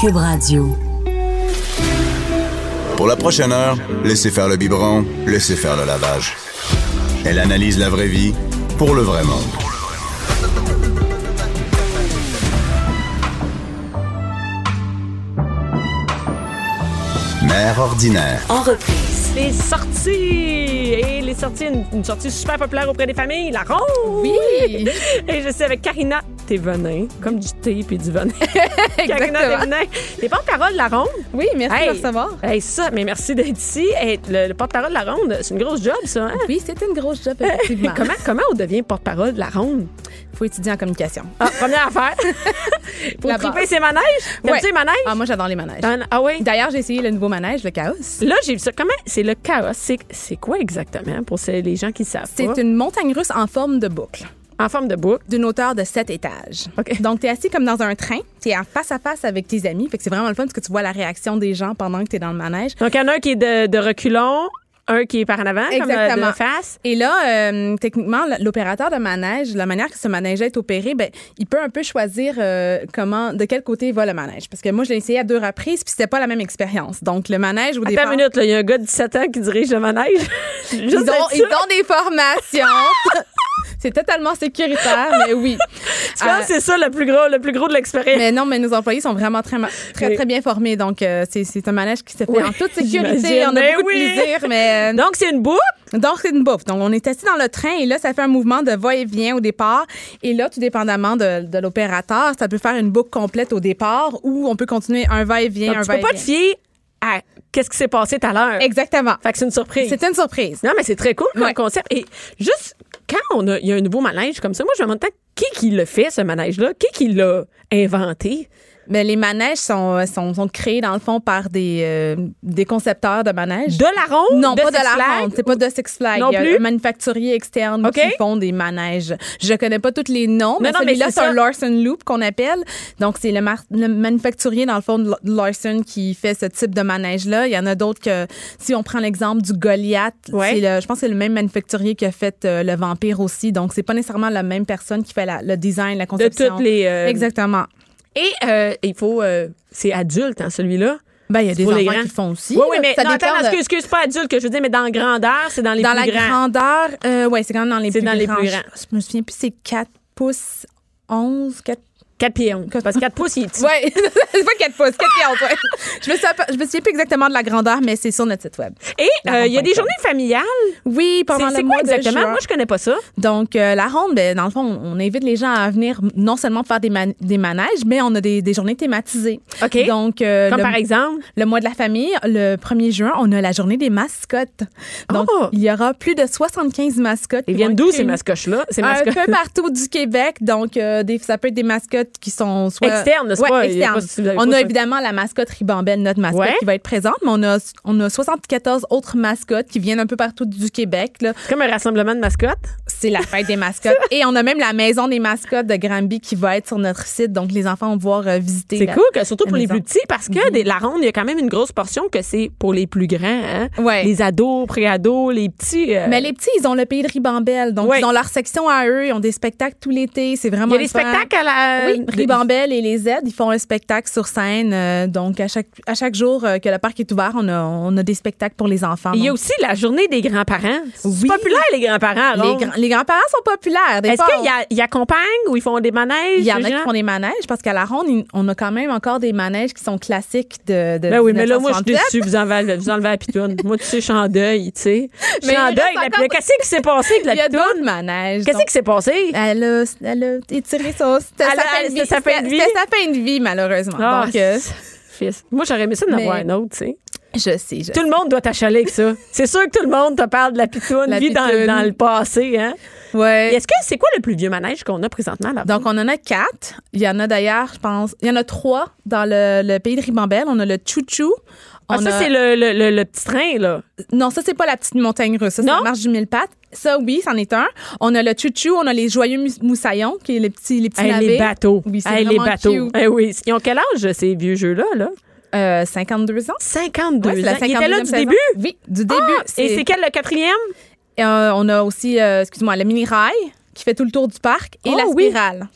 Cube Radio. Pour la prochaine heure, laissez faire le biberon, laissez faire le lavage. Elle analyse la vraie vie pour le vrai monde. Mère ordinaire. En reprise. Les sorties! Et les sorties, une, une sortie super populaire auprès des familles, la ronde! Oui. Et je suis avec Karina Thévenin, comme du thé puis du venin. Exactement. Les porte-parole de la ronde. Oui, merci Hey, de recevoir. Hey, ça, mais merci d'être ici. Hey, le, le porte-parole de la ronde, c'est une grosse job, ça, hein? Oui, c'est une grosse job, effectivement. comment, comment on devient porte-parole de la ronde? faut étudier en communication. Ah, première affaire. Pour triper ses manèges. Ouais. les manèges? Ah, moi, j'adore les manèges. Ah oui? D'ailleurs, j'ai essayé le nouveau manège, le Chaos. Là, j'ai vu ça. Comment? C'est le chaos. C'est, quoi exactement pour les gens qui savent C'est une montagne russe en forme de boucle, En forme de boucle. d'une hauteur de 7 étages. Donc, tu es assis comme dans un train, tu es en face à face avec tes amis. Fait que c'est vraiment le fun parce que tu vois la réaction des gens pendant que tu es dans le manège. Donc, il y en a un qui est de, de reculons, un qui est par en avant, comme euh, Exactement. de face. Et là, euh, techniquement, l'opérateur de manège, la manière que ce manège est opéré, ben, il peut un peu choisir euh, comment, de quel côté va le manège. Parce que moi, je l'ai essayé à deux reprises, puis c'était pas la même expérience. Donc, le manège, au Attends départ, une minute, il y a un gars de 17 ans qui dirige le manège. Ils ont, ils ont des formations. c'est totalement sécuritaire, mais oui. Pense que c'est ça le plus gros, le plus gros de l'expérience? Mais non, mais nos employés sont vraiment très, très, Oui. très bien formés. Donc, euh, c'est, un manège qui se fait Oui, en toute sécurité. On a Mais beaucoup oui. de plaisir, mais... euh, Donc, c'est une boucle. Donc, c'est une bouffe. Donc, on est assis dans le train et là, ça fait un mouvement de va-et-vient au départ. Et là, tout dépendamment de, de l'opérateur, ça peut faire une boucle complète au départ ou on peut continuer un va-et-vient, un tu peux pas te va-et-vient. fier à qu'est-ce qui s'est passé tout à l'heure. Exactement. Fait que c'est une surprise. C'est une surprise. Non, mais c'est très cool comme Ouais. concept. Et juste quand on a, il y a un nouveau manège comme ça, moi, je me demande qui qui l'a fait, ce manège-là? Qui qui l'a inventé? Mais les manèges sont, sont, sont créés, dans le fond, par des, euh, des concepteurs de manèges. De la ronde? Non, pas de la ronde. C'est pas de Six Flags. Non Il y a plus? un manufacturier externe qui font des manèges. Je connais pas tous les noms, mais non, mais celui-là, c'est un Larson Loop qu'on appelle. Donc, c'est le, mar- le manufacturier, dans le fond, de Larson qui fait ce type de manège-là. Il y en a d'autres que, si on prend l'exemple du Goliath, Ouais. c'est le, je pense que c'est le même manufacturier qui a fait euh, le Vampire aussi. Donc, c'est pas nécessairement la même personne qui fait la- le design, la De conception. toutes les. euh, Exactement. Et euh, il faut. euh, c'est adulte, hein, celui-là. Ben, il y a des enfants grands. qui font aussi. Oui, oui, mais Ça non, attends, excuse, excuse, pas adulte que je veux dire, mais dans la grandeur, c'est dans les dans plus la grands. grandeur, euh, ouais, c'est quand même dans les C'est plus dans les grands. plus Je- grands. Je me souviens plus, c'est 4 pouces 11, 4 4 pieds 11. Parce que 4 pouces, il est petit. Ouais, c'est pas 4 pouces, 4 pieds ouais. Je me, souviens, je me souviens plus exactement de la grandeur, mais c'est sur notre site web. Et euh, il y a des journées familiales? Oui, pendant le mois quoi exactement? Moi, je connais pas ça. Donc, euh, la ronde, ben, dans le fond, on invite les gens à venir non seulement faire des, man- des manèges, mais on a des, des journées thématisées. OK. Donc, euh, Comme le, par exemple? le mois de la famille, le 1er juin, on a la journée des mascottes. Donc, Oh! il y aura plus de 75 mascottes. Ils viennent d'où ces mascottes-là? Ces Un peu partout du Québec. Donc, euh, des, ça peut être des mascottes qui sont soit. Externes, n'est-ce Ouais, pas? Il externes. pas- on a évidemment la mascotte Ribambelle, notre mascotte, Ouais. qui va être présente, mais on a, on a 74 autres mascottes qui viennent un peu partout du Québec. C'est comme un rassemblement de mascottes? C'est la fête des mascottes. Et on a même la maison des mascottes de Granby qui va être sur notre site. Donc, les enfants vont pouvoir euh, visiter. C'est cool, que, surtout pour les plus petits, parce que des- la ronde, il y a quand même une grosse portion que c'est pour les plus grands. Hein? Ouais. Les ados, pré-ados, les petits. euh, Mais les petits, ils ont le pays de Ribambelle. Donc, ils ont leur section à eux. Ils ont des spectacles tout l'été. C'est il vraiment y a des spectacles à la. Oui, Ribambelle et les Z, ils font un spectacle sur scène. euh, donc, à chaque, à chaque jour euh, que le parc est ouvert, on a, on a des spectacles pour les enfants. Il y a aussi la journée des grands-parents. C'est Oui. populaire, les grands-parents. les, grands-parents sont populaires. Est-ce qu'ils accompagnent ou ils font des manèges? Il y en a qui font des manèges parce qu'à la ronde, on a quand même encore des manèges qui sont classiques de. de Ben oui, mais là, moi, je suis 1967. déçue. Vous enlevez, vous enlevez la pitoune. moi, tu sais, je suis en deuil, tu sais. Je suis Mais en il deuil. reste La- encore- mais Qu'est-ce qui s'est passé avec la Il y a d'autres manèges. Qu'est-ce qui s'est passé? Elle a, elle a étiré son. Elle c'était sa fin de vie? C'était sa fin de vie, malheureusement. Ah, Donc, euh, fils. Moi, j'aurais aimé ça d'en avoir un autre, tu sais. Je sais, je Tout le monde doit t'achaler avec ça. C'est sûr que tout le monde te parle de la pitoune, La vie dans, pitoune. dans le passé. Hein? Ouais. Est-ce que c'est quoi le plus vieux manège qu'on a présentement là? Donc, on en a quatre. Il y en a d'ailleurs, je pense, il y en a trois dans le, le pays de Ribambelle. On a le Chouchou. Ah, On ça, a- c'est le, le, le- petit train, là. Non, ça, c'est pas la petite montagne russe. Ça, c'est la marche du mille pattes. Ça, oui, c'en est un. On a le Chouchou. On a les joyeux moussaillons, qui est les petits, les petits Hey, navets. les bateaux. Oui, c'est Hey, les bateaux. cute. Eh oui. Ils ont quel âge, ces vieux jeux-là? Là? Euh, 52 ans. 52 Ouais, c'est ans. étaient là 52e du saison. début? Oui, du début. Ah, et c'est quel le quatrième? Euh, on a aussi, euh, excuse-moi, le mini-rail qui fait tout le tour du parc et Oh, la oui. spirale.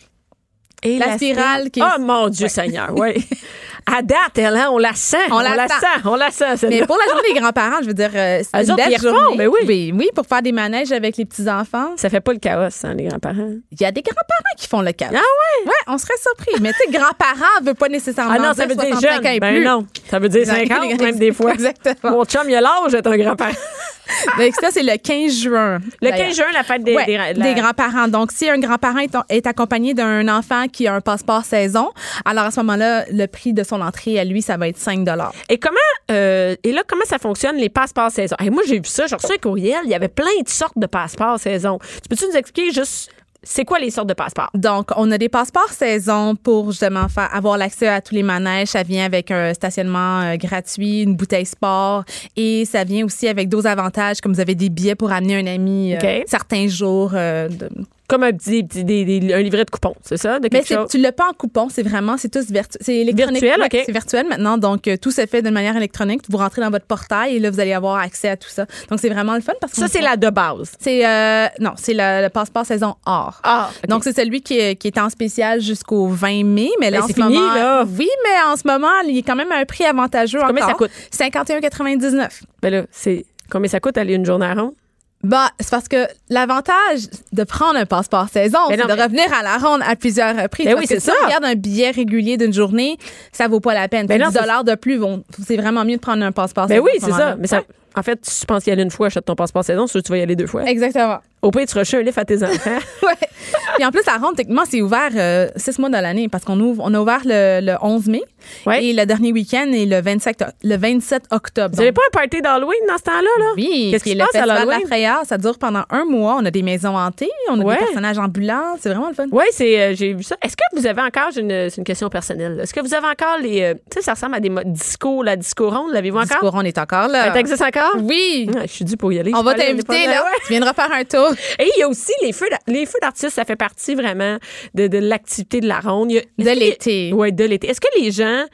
Et La spirale qui est- Oh mon Dieu Seigneur, oui. À date, elle, hein, on la sent. On la sent. On la sent, Mais pour la journée des grands-parents, je veux dire, euh, c'est une autres, belle journée. ben oui. oui. Oui, pour faire des manèges avec les petits-enfants. Ça fait pas le chaos, hein, les grands-parents. Il y a des grands-parents qui font le cas. Ah ouais? Ouais, on serait surpris. Mais tu sais, grands-parents veut pas nécessairement Ah non, ça veut dire 65 jeune. et Ben plus. non, ça veut dire Exact. 50 même des fois. Exactement. Mon chum, il a l'âge d'être un grand-père. Donc, ça, c'est le 15 juin. Le d'ailleurs. 15 juin, la fête des, Ouais, des, des la- grands-parents. Donc, si un grand-parent est, est accompagné d'un enfant qui a un passeport saison, alors à ce moment-là, le prix de son entrée à lui, ça va être 5 Et comment euh, et là comment ça fonctionne les passeports saison? Hey, Moi j'ai vu ça, j'ai reçu un courriel, il y avait plein de sortes de passeports saison. Tu peux-tu nous expliquer juste c'est quoi les sortes de passeports? Donc, on a des passeports saison pour justement faire, avoir l'accès à tous les manèges. Ça vient avec un stationnement euh, gratuit, une bouteille sport et ça vient aussi avec d'autres avantages comme vous avez des billets pour amener un ami euh, certains jours. euh, de- Comme un petit, petit- des- des- un livret de coupons, c'est ça de Mais chose? tu l'as pas en coupon, c'est vraiment, c'est tous virtuel. C'est électronique. Virtuel, Ouais, OK. C'est virtuel maintenant, donc euh, tout se fait de manière électronique. Vous rentrez dans votre portail et là, vous allez avoir accès à tout ça. Donc, c'est vraiment le fun parce que. Ça c'est la de base. C'est euh, non, c'est le, passeport saison or. Ah. Donc, c'est celui qui est, qui est en spécial jusqu'au 20 mai. Mais là, Ben, en c'est ce fini, moment. là. Oui, mais en ce moment, il est quand même à un prix avantageux Combien encore. ça coûte? 51,99. Ben là, c'est combien ça coûte aller une journée à ronde Bah, c'est parce que l'avantage de prendre un passeport saison, Mais c'est de mais- revenir à la ronde à plusieurs reprises. Ben Parce oui, si on regarde un billet régulier d'une journée, ça vaut pas la peine. Ben C'est non, 10 dollars de plus, vont- c'est vraiment mieux de prendre un passeport Ben saison. oui, à ce c'est. Mais ça en fait, si tu penses y aller une fois, achète ton passeport saison, c'est sûr tu vas y aller deux fois. Exactement. Au pire, tu rachètes un livre à tes enfants. Ouais. Puis en plus, la ronde, techniquement, c'est ouvert euh, six mois de l'année parce qu'on ouvre, on a ouvert le, le 11 mai Ouais. et le dernier week-end est le 27, o- le 27 octobre. Vous avez Donc, pas un party d'Halloween dans ce temps-là là? Oui, Qu'est-ce qui se le passe à festival de la frayeur. Ça dure pendant un mois. On a des maisons hantées, on a Ouais. des personnages ambulants. C'est vraiment le fun. Oui, c'est euh, j'ai vu ça. Est-ce que vous avez encore j'ai une, c'est une question personnelle. Est-ce que vous avez encore les euh, tu sais ça ressemble à des mo- disco la disco ronde, l'avez-vous encore? Discours, on est encore là. Ça existe encore? Oui. Je suis dû pour y aller. On va t'inviter, là. Ouais. Tu viendras faire un tour. Et il y a aussi les feux, les feux d'artistes, ça fait partie vraiment de, de l'activité de la ronde. A- De l'été. Oui, de l'été. Est-ce que les gens,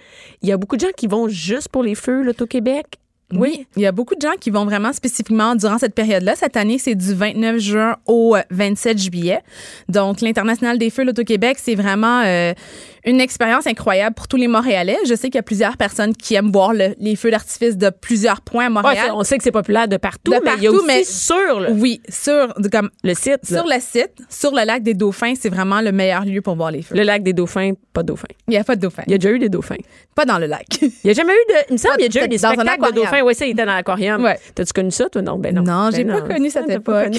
il y a beaucoup de gens qui vont juste pour les feux, là, au Québec? Oui. Il y a beaucoup de gens qui vont vraiment spécifiquement durant cette période-là. Cette année, c'est du 29 juin au euh, 27 juillet. Donc, l'International des Feux l'Auto-Québec, c'est vraiment euh, une expérience incroyable pour tous les Montréalais. Je sais qu'il y a plusieurs personnes qui aiment voir le- les feux d'artifice de plusieurs points à Montréal. on sait que c'est populaire de partout, De mais il y a partout, aussi mais- sur le, oui, sur, comme, le site, là. sur le site, sur le lac des Dauphins, c'est vraiment le meilleur lieu pour voir les feux. le lac des dauphins, pas de dauphins. Il n'y a pas de dauphins. Il y a déjà eu des dauphins. Pas dans le lac. Il n'y a jamais eu de. Il me semble qu'il y a déjà eu des spectacles de dauphins. Oui, ça, il était dans l'aquarium. Ouais. T'as-tu connu ça, toi? Non, ben non. Non, Ben j'ai pas pas connu cette époque. tu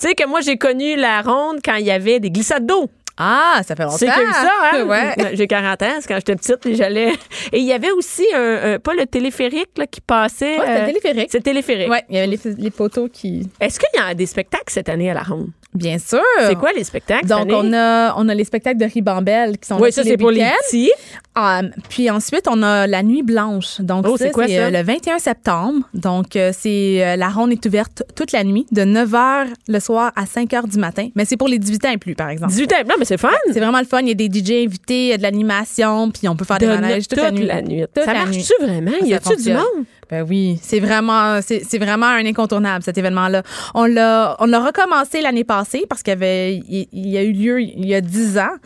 sais que moi, j'ai connu la ronde quand il y avait des glissades d'eau. Ah, ça fait longtemps. C'est que ça, hein? Ouais. J'ai 40 ans, c'est quand j'étais petite, et j'allais. Et il y avait aussi un, un- pas le téléphérique là, qui passait. Ouais, c'était euh, téléphérique. C'est téléphérique. Ouais, il y avait les, les poteaux qui. Est-ce qu'il y a des spectacles cette année à la ronde? Bien sûr. C'est quoi les spectacles? Donc, cette année? on a, on a les spectacles de Ribambelle qui sont Oui, ça, c'est pour les petits. Ah, puis ensuite, on a la Nuit Blanche. Donc, Oh, c'est quoi, ça? euh, le 21 septembre. Donc, euh, c'est la ronde est ouverte toute la nuit, de 9 h le soir à 5 h du matin. Mais c'est pour les 18 ans et plus, par exemple. 18 ans. Non, mais c'est fun. C'est vraiment le fun. Il y a des DJ invités, il y a de l'animation, puis on peut faire De des manèges toute, la nuit. Ça Toute marche-tu vraiment? Ça Y a-tu du monde? Ben oui, c'est vraiment, c'est c'est vraiment un incontournable cet événement-là. On l'a, on l'a recommencé l'année passée parce qu'il y avait, il, il y a eu lieu il y a 10 ans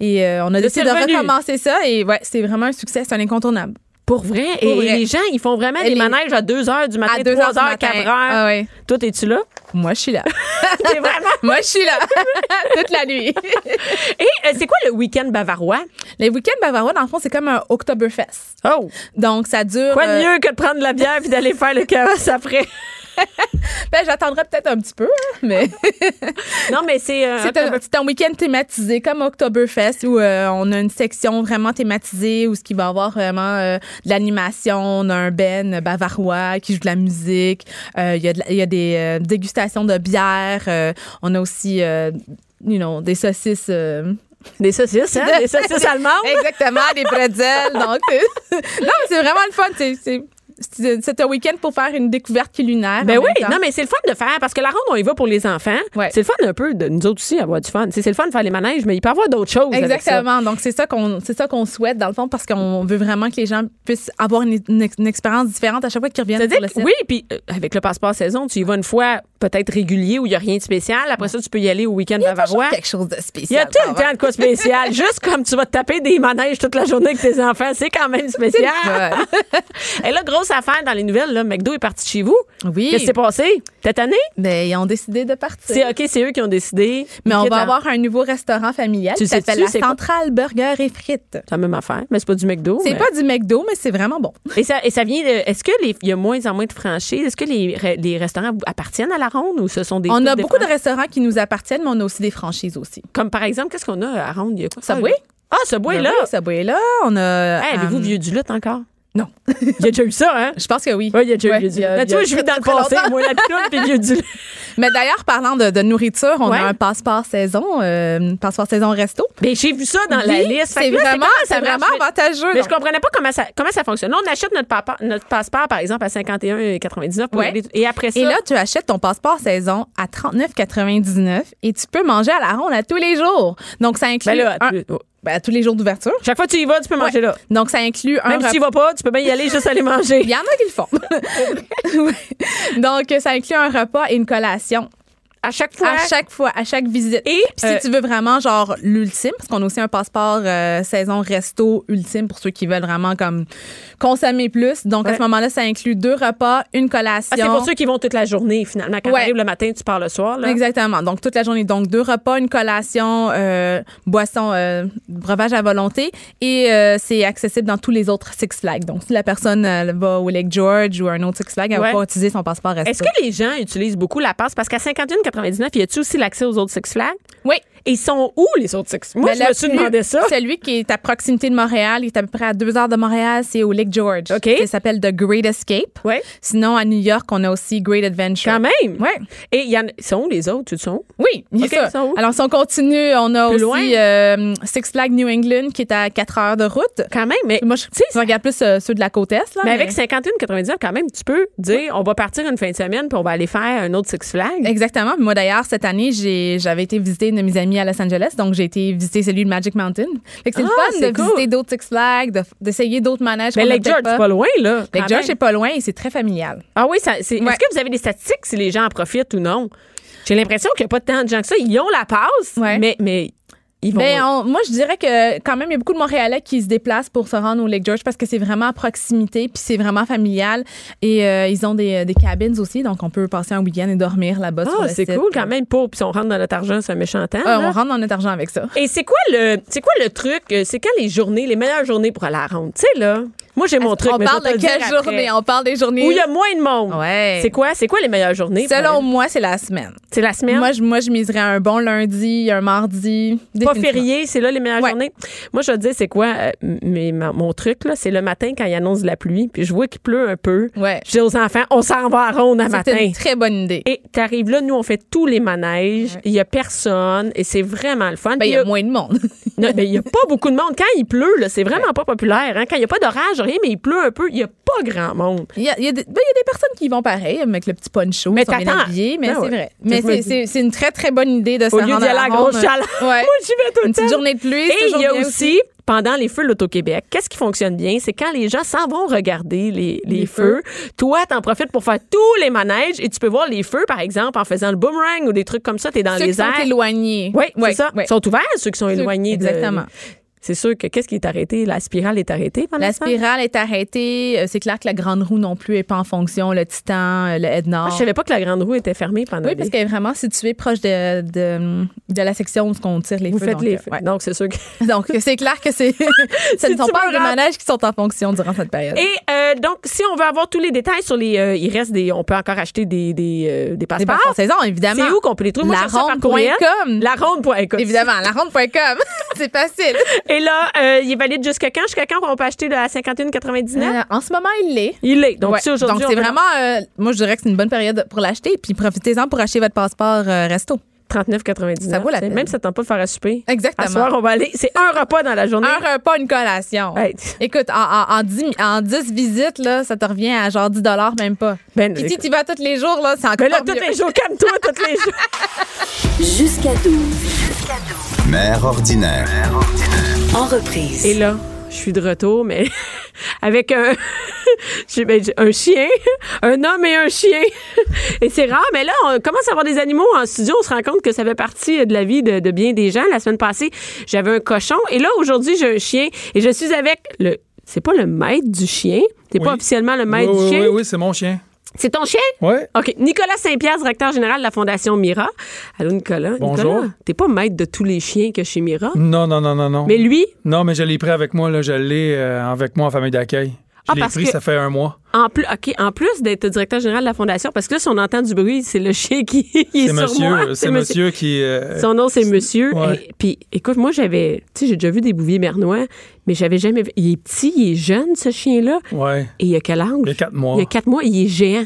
et euh, on a décidé de recommencer ça et ouais, c'est vraiment un succès, c'est un incontournable. Pour vrai? et vrai. les gens, ils font vraiment Et des les- manèges à 2 h du matin, À 2 3 heures du h, matin. 4 h. Ah ouais. Toi, es-tu là? Moi, je suis là. Vraiment. Moi, je suis là toute la nuit. Et euh, c'est quoi le week-end bavarois? Les week-ends bavarois, dans le fond, c'est comme un Oktoberfest. Oh! Donc, ça dure. Quoi de euh, mieux que de prendre de la bière puis d'aller faire le chaos après? Ben, j'attendrai peut-être un petit peu, hein, mais Non, mais c'est. euh, c'est un, un week-end thématisé comme Oktoberfest où euh, on a une section vraiment thématisée où ce qui va avoir vraiment euh, de l'animation, on a un ben bavarois qui joue de la musique, il y, y a des dégustations de bière, on a aussi you know, des saucisses Des saucisses, hein? Des saucisses allemandes. Exactement, des pretzels. Donc, non, mais c'est vraiment le fun. C'est- c'est- C'est un week-end pour faire une découverte culinaire. Ben en oui, non, mais c'est le fun de faire parce que la ronde, on y va pour les enfants. Ouais. C'est le fun un peu de nous autres aussi avoir du fun. C'est le fun de faire les manèges, mais il peut y avoir d'autres choses. avec ça. Exactement. Donc, c'est ça qu'on c'est ça qu'on souhaite, dans le fond, parce qu'on veut vraiment que les gens puissent avoir une, une ex- une expérience différente à chaque fois qu'ils reviennent sur le site. oui, puis euh, avec le passeport saison, tu y vas une fois peut-être régulier où il n'y a rien de spécial. Après ça, tu peux y aller au week-end Il y a quelque chose de Il y spécial. a tout le temps de quoi spécial. Juste comme tu vas te taper des manèges toute la journée avec tes enfants, c'est quand même spécial. Et là, grosse affaire dans les nouvelles, là, McDo est parti chez vous. Oui. Qu'est-ce qui s'est passé? Cette année? Ben, ils ont décidé de partir. C'est OK, c'est eux qui ont décidé. Mais on va la- avoir un nouveau restaurant familial Tu qui s'appelle la quoi? Centrale Burger et Frites. C'est la même affaire, mais c'est pas du McDo. C'est mais- pas du McDo, mais c'est vraiment bon. Et ça, et ça vient de. Est-ce que les- il y a moins en moins de franchises? Est-ce que les, les restaurants appartiennent à la ronde ou ce sont des. On a des beaucoup de restaurants qui nous appartiennent, mais on a aussi des franchises aussi. Comme par exemple, qu'est-ce qu'on a à ronde? Il y a quoi? Subway? Ah, Subway, Ben là. oui, Subway là. On a. Hey, Avez-vous euh, vieux du lutte encore? Non. Il y a déjà eu ça, hein? Je pense que oui. Oui, il y a déjà eu Ouais, vieux du il il y Tu vois, je vis dans le passé, moi, la clown puis vieux du. Mais d'ailleurs, parlant de, de nourriture, on Ouais. a un passeport saison, euh, passeport saison resto. Mais j'ai vu ça dans la liste. C'est là, vraiment, c'est vraiment avantageux. Mais donc. je comprenais pas comment ça, comment ça fonctionne. Là, on achète notre, papa- notre passeport, par exemple, à 51,99 pour y Ouais. aller- Et après ça. Et là, tu achètes ton passeport saison à 39,99 et tu peux manger à la ronde à tous les jours. Donc, ça inclut ben là, un- tu-. Ben, à tous les jours d'ouverture. chaque fois que tu y vas, tu peux manger Ouais. là. Donc, ça inclut un Même si tu y vas pas, tu peux bien y aller juste aller manger. Il y en a qui le font. Donc, ça inclut un repas et une collation À chaque fois. à chaque fois, à chaque visite. Et, Puis si euh, tu veux vraiment genre l'ultime, parce qu'on a aussi un passeport euh, saison resto ultime pour ceux qui veulent vraiment comme consommer plus. Donc à ce moment-là, ça inclut deux repas, une collation. Ah, c'est pour ceux qui vont toute la journée, finalement. Quand Ouais. t'arrives le matin, tu pars le soir. Là. Exactement. Donc, toute la journée. Donc, deux repas, une collation, euh, boisson, breuvage à volonté. Et c'est accessible dans tous les autres Six Flags. Donc, si la personne va au Lake George ou un autre Six Flags, elle Ouais. va pas utiliser son passeport resto. Est-ce que les gens utilisent beaucoup la passe? Parce qu'à 51,99, y a-tu aussi l'accès aux autres Six Flags? Oui. Et ils sont où, les autres Six Moi, Ben, je me suis demandé ça. Celui qui est à proximité de Montréal, il est à peu près à deux heures de Montréal, c'est au Lake George. OK. Ça s'appelle The Great Escape. Ouais. Sinon, à New York, on a aussi Great Adventure. Quand même. Ouais. Et il y en a- ils sont où, les autres? Tu sont où? Oui, il ils sont où? Alors, si on continue, on a Plus aussi loin? euh, Six Flags New England qui est à quatre heures de route. Quand même, mais. Moi, je, Tu sais, je regarde plus euh, ceux de la côte Est. Là, mais avec 51,99, quand même, tu peux dire, on va partir une fin de semaine puis on va aller faire un autre Six Flags. Exactement. Moi, d'ailleurs, cette année, j'avais été visiter une de mes amies à Los Angeles. Donc, j'ai été visiter celui de Magic Mountain. Fait que c'est Ah, le fun de cool. visiter d'autres Six Flags, de- d'essayer d'autres manèges. Mais Lake George, c'est pas loin, là. Lake George, c'est pas loin et c'est très familial. Ah oui, ça, c'est, Ouais. est-ce que vous avez des statistiques si les gens en profitent ou non? J'ai l'impression qu'il n'y a pas tant de gens que ça. Ils ont la passe, Ouais. mais, mais ils vont. Ben, on- moi, je dirais que quand même, il y a beaucoup de Montréalais qui se déplacent pour se rendre au Lake George parce que c'est vraiment à proximité, puis c'est vraiment familial. Et euh, ils ont des, des cabines aussi, donc on peut passer un week-end et dormir là-bas. ah, le c'est cool quand même. Pour, puis si on rentre dans notre argent, c'est un méchant temps. On rentre dans notre argent avec ça. Et c'est quoi le c'est quoi le truc euh, c'est quand les journées les meilleures journées pour aller à la ronde? Tu sais là moi j'ai mon truc on mais parle de le quelle après. journée? On parle des journées? où il y a moins de monde Ouais. c'est quoi c'est quoi les meilleures journées Selon moi, c'est la semaine. c'est la semaine? Moi je, moi, je miserais un bon lundi, un mardi. pas férié, c'est là les meilleures Ouais. journées. Moi, je vais te dire, c'est quoi euh, mais ma- mon truc, là, c'est le matin quand il annonce de la pluie, puis je vois qu'il pleut un peu. Ouais. Je dis aux enfants, on s'en va à ronde à matin. C'est une très bonne idée. Et t'arrives là, nous, on fait tous les manèges, il y a personne, et c'est vraiment le fun. Ben, il y a moins de monde. Non, ben, il n'y a pas beaucoup de monde. Quand il pleut, là, c'est vraiment pas populaire. Hein? Quand il n'y a pas d'orage, rien, mais il pleut un peu, il n'y a pas grand monde. Il y, a, il y a des ben, il y a des personnes qui y vont pareil, avec le petit poncho, Mais sont bien habillés, mais Ben c'est ouais. vrai. Mais c'est- une très, très bonne idée de se Au lieu d'y rendre aller à la grosse chaleur. Ouais. Moi, j'y vais tout le Une petite temps. journée de pluie, c'est Et il y a aussi, pendant les feux de l'Auto-Québec, qu'est-ce qui fonctionne bien? C'est quand les gens s'en vont regarder les, les Les feux. Toi, t'en profites pour faire tous les manèges et tu peux voir les feux, par exemple, en faisant le boomerang ou des trucs comme ça. T'es dans Ceux les qui sont airs. éloignés. Oui, Ouais, c'est ça. ouais. Ils sont ouverts, ceux qui sont Ceux- éloignés. de- exactement. C'est sûr que qu'est-ce qui est arrêté? La spirale est arrêtée pendant La spirale est arrêtée. Euh, C'est clair que la grande roue non plus est pas en fonction. Le Titan, euh, le Moi, Nord. je savais pas que la grande roue était fermée pendant Oui, parce des- qu'elle est vraiment située proche de, de, de la section où on tire les Vous feux. faites donc, les euh, feux. ouais. Donc, c'est sûr que. Donc, c'est clair que c'est. ce ne sont pas des rates- manèges qui sont en fonction durant cette période. Et euh, donc, si on veut avoir tous les détails sur les. euh, il reste des. On peut encore acheter des, des, euh, des Des passeports. passeports saison, évidemment. C'est où qu'on peut les trouver? Moi, Laronde.com. courriel. La ronde. Écoute, Évidemment, laronde.com. c'est facile. Et là, euh, il est valide jusqu'à quand? Jusqu'à quand on peut acheter de la 51,99? Euh, en ce moment, il l'est. Il l'est. Donc, Ouais. si aujourd'hui. Donc, on c'est vraiment, euh, moi, je dirais que c'est une bonne période pour l'acheter. Puis profitez-en pour acheter votre passeport euh, resto. 39,99. Ça vaut la peine. Même si ça tente pas de faire à souper. Exactement. À soir, on va aller. C'est un repas dans la journée. Un repas, une collation. Hey. Écoute, en, en, en, 10, en 10 visites, là, ça te revient à genre 10 même pas. Ben, Puis si tu y vas tous les jours, là, c'est encore Mais là, mieux. tous les jours, calme-toi, tous les jours. Jusqu'à 12. Mère ordinaire. En reprise. Et là, je suis de retour, mais avec un, j'ai- ben, un chien, un homme et un chien. Et c'est rare, mais là, on commence à avoir des animaux en studio. On se rend compte que ça fait partie de la vie de, de bien des gens. La semaine passée, j'avais un cochon. Et là, aujourd'hui, j'ai un chien. Et je suis avec le. C'est pas le maître du chien? T'es pas Oui. officiellement le maître oui, du oui, chien? oui, oui, c'est mon chien. C'est ton chien? Oui. OK. Nicolas Saint-Pierre, directeur général de la Fondation Mira. Allô, Nicolas. Bonjour. T'es pas maître de tous les chiens que chez Mira? Non, non, non, non, non. Mais lui, Non, mais je l'ai pris avec moi, là. Je l'ai euh, avec moi en famille d'accueil. Je Ah, parce pris, que- ça fait un mois. En plus, OK, en plus d'être directeur général de la fondation, parce que là, si on entend du bruit, c'est le chien qui est, C'est sur moi. monsieur, c'est monsieur qui. euh, Son nom, c'est monsieur. Ouais. Et- Puis, écoute, moi, j'avais, tu sais, j'ai déjà vu des bouviers bernois, mais j'avais jamais vu. Il est petit, il est jeune, ce chien-là. ouais. Et il a quel âge? Il y a quatre mois. Il y a quatre mois, il est géant.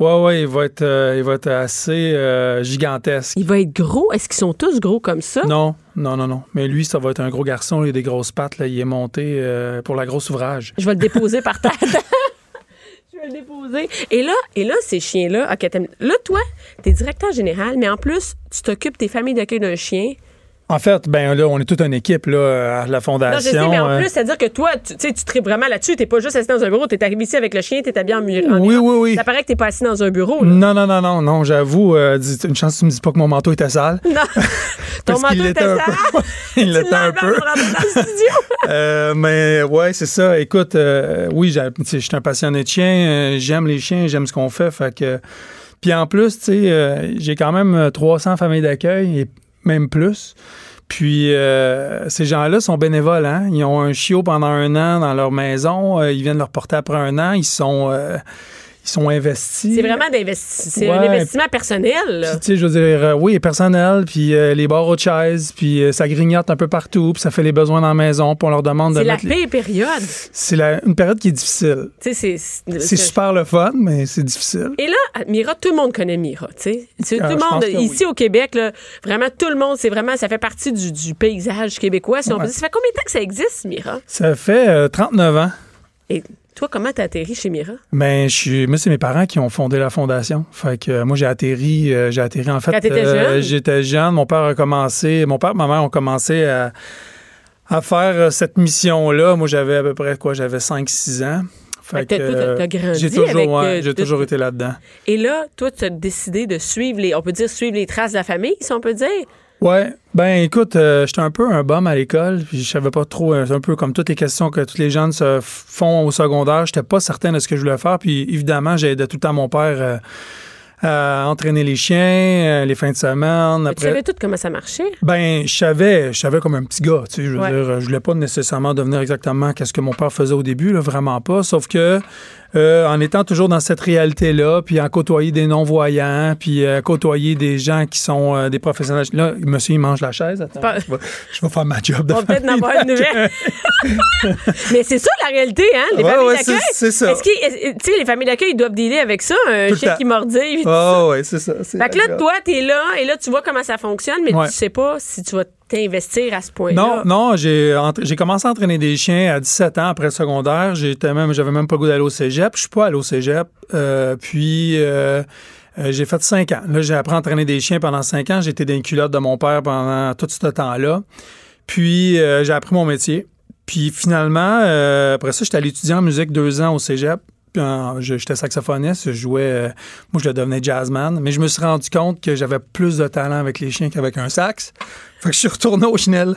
Ouais, ouais, il va être, euh, il va être assez euh, gigantesque. Il va être gros? Est-ce qu'ils sont tous gros comme ça? Non, non, non, non. Mais lui, ça va être un gros garçon. Il a des grosses pattes. Là. Il est monté euh, pour la grosse ouvrage. Je vais le déposer par terre. Je vais le déposer. Et là, et là ces chiens-là, OK, là, toi, t'es directeur général, mais en plus, tu t'occupes des familles d'accueil d'un chien. En fait, ben là, on est toute une équipe là, à la Non, fondation. je sais, mais en euh, plus, c'est-à-dire que toi, tu sais, tu tripes vraiment là-dessus. T'es pas juste assis dans un bureau. T'es arrivé ici avec le chien, t'es habillé en mur. Oui, oui, oui. Ça paraît que t'es pas assis dans un bureau. là. Non, non, non, non, non, j'avoue, euh, une chance que tu me dis pas que mon manteau était sale. Non. Ton manteau était sale. Il l'était un peu. Euh, mais ouais, c'est ça. Écoute, euh, oui, je suis un passionné de chiens. euh, j'aime les chiens, j'aime ce qu'on fait. Fait que. Puis en plus, tu sais, euh, j'ai quand même euh, 300 familles d'accueil et même plus. Puis euh, ces gens-là sont bénévoles. Hein? Ils ont un chiot pendant un an dans leur maison. euh, ils viennent le reporter après un an. Ils sont, euh, ils sont investis. C'est vraiment c'est un Ouais. investissement personnel. tu sais, je veux dire, euh, oui, personnel, puis euh, les barres aux chaises, puis euh, ça grignote un peu partout, puis ça fait les besoins dans la maison, puis on leur demande de C'est la mettre... les- période. C'est une période qui est difficile. Tu sais, c'est. C'est super le fun, mais c'est difficile. Et là, Mira, tout le monde connaît Mira, tu sais. Ah, tout le monde, ici au Québec, là, vraiment, tout le monde, c'est vraiment, ça fait partie du, du paysage québécois, si on Ouais. peut dire. Ça fait combien de temps que ça existe, Mira? Ça fait euh, 39 ans. Et toi, comment t'as atterri chez Mira? Ben, je suis, moi, c'est mes parents qui ont fondé la fondation. Fait que euh, moi, j'ai atterri, euh, j'ai atterri en fait. Quand t'étais jeune? J'étais jeune. Mon père a commencé, mon père et ma mère ont commencé à, à faire euh, cette mission-là. Moi, j'avais à peu près quoi? J'avais 5-6 ans. Fait que t'as- euh, grandi j'ai toujours, avec, ouais, euh, j'ai toujours été là-dedans. Et là, toi, tu as décidé de suivre les, on peut dire, suivre les traces de la famille, si on peut dire? Ouais, ben écoute, euh, j'étais un peu un bum à l'école, puis je savais pas trop, euh, c'est un peu comme toutes les questions que tous les jeunes se font au secondaire, j'étais pas certain de ce que je voulais faire, puis évidemment, j'ai aidé tout le temps mon père euh, à entraîner les chiens, euh, les fins de semaine. Mais Tu Après, savais tout comment ça marchait? ben, je savais, je savais comme un petit gars, tu sais, je veux Ouais. dire, je voulais pas nécessairement devenir exactement qu'est-ce que mon père faisait au début, là, vraiment pas, sauf que euh, en étant toujours dans cette réalité-là, puis en côtoyer des non-voyants, puis euh, côtoyer des gens qui sont euh, des professionnels. Là, monsieur, il mange la chaise. Attends, Pas- je, vais, je vais faire ma job de On va peut-être en avoir une nouvelle. Mais c'est ça la réalité, hein? Les Ouais, familles ouais, d'accueil. c'est- c'est ça. Est-ce qu'ils- est- tu sais, les familles d'accueil, ils doivent dealer avec ça, un chien qui mordait. Oh, ouais, c'est ça. c'est Fait que la là, job. toi, t'es là, et là, tu vois comment ça fonctionne, mais Ouais. tu sais pas si tu vas t'investir à ce point-là? Non, non, j'ai commencé à entraîner des chiens à 17 ans après secondaire. J'étais même, j'avais même pas le goût d'aller au cégep. Je suis pas allé au cégep. Euh, puis euh, euh, j'ai fait 5 ans. Là, j'ai appris à entraîner des chiens pendant 5 ans. J'étais dans culottes de mon père pendant tout ce temps-là. Puis j'ai appris mon métier. Puis finalement, après ça, j'étais allé étudier en musique deux ans au cégep. J'étais saxophoniste, je jouais, moi je devenais jazzman, mais je me suis rendu compte que j'avais plus de talent avec les chiens qu'avec un sax. Fait que je suis retourné au Chenel.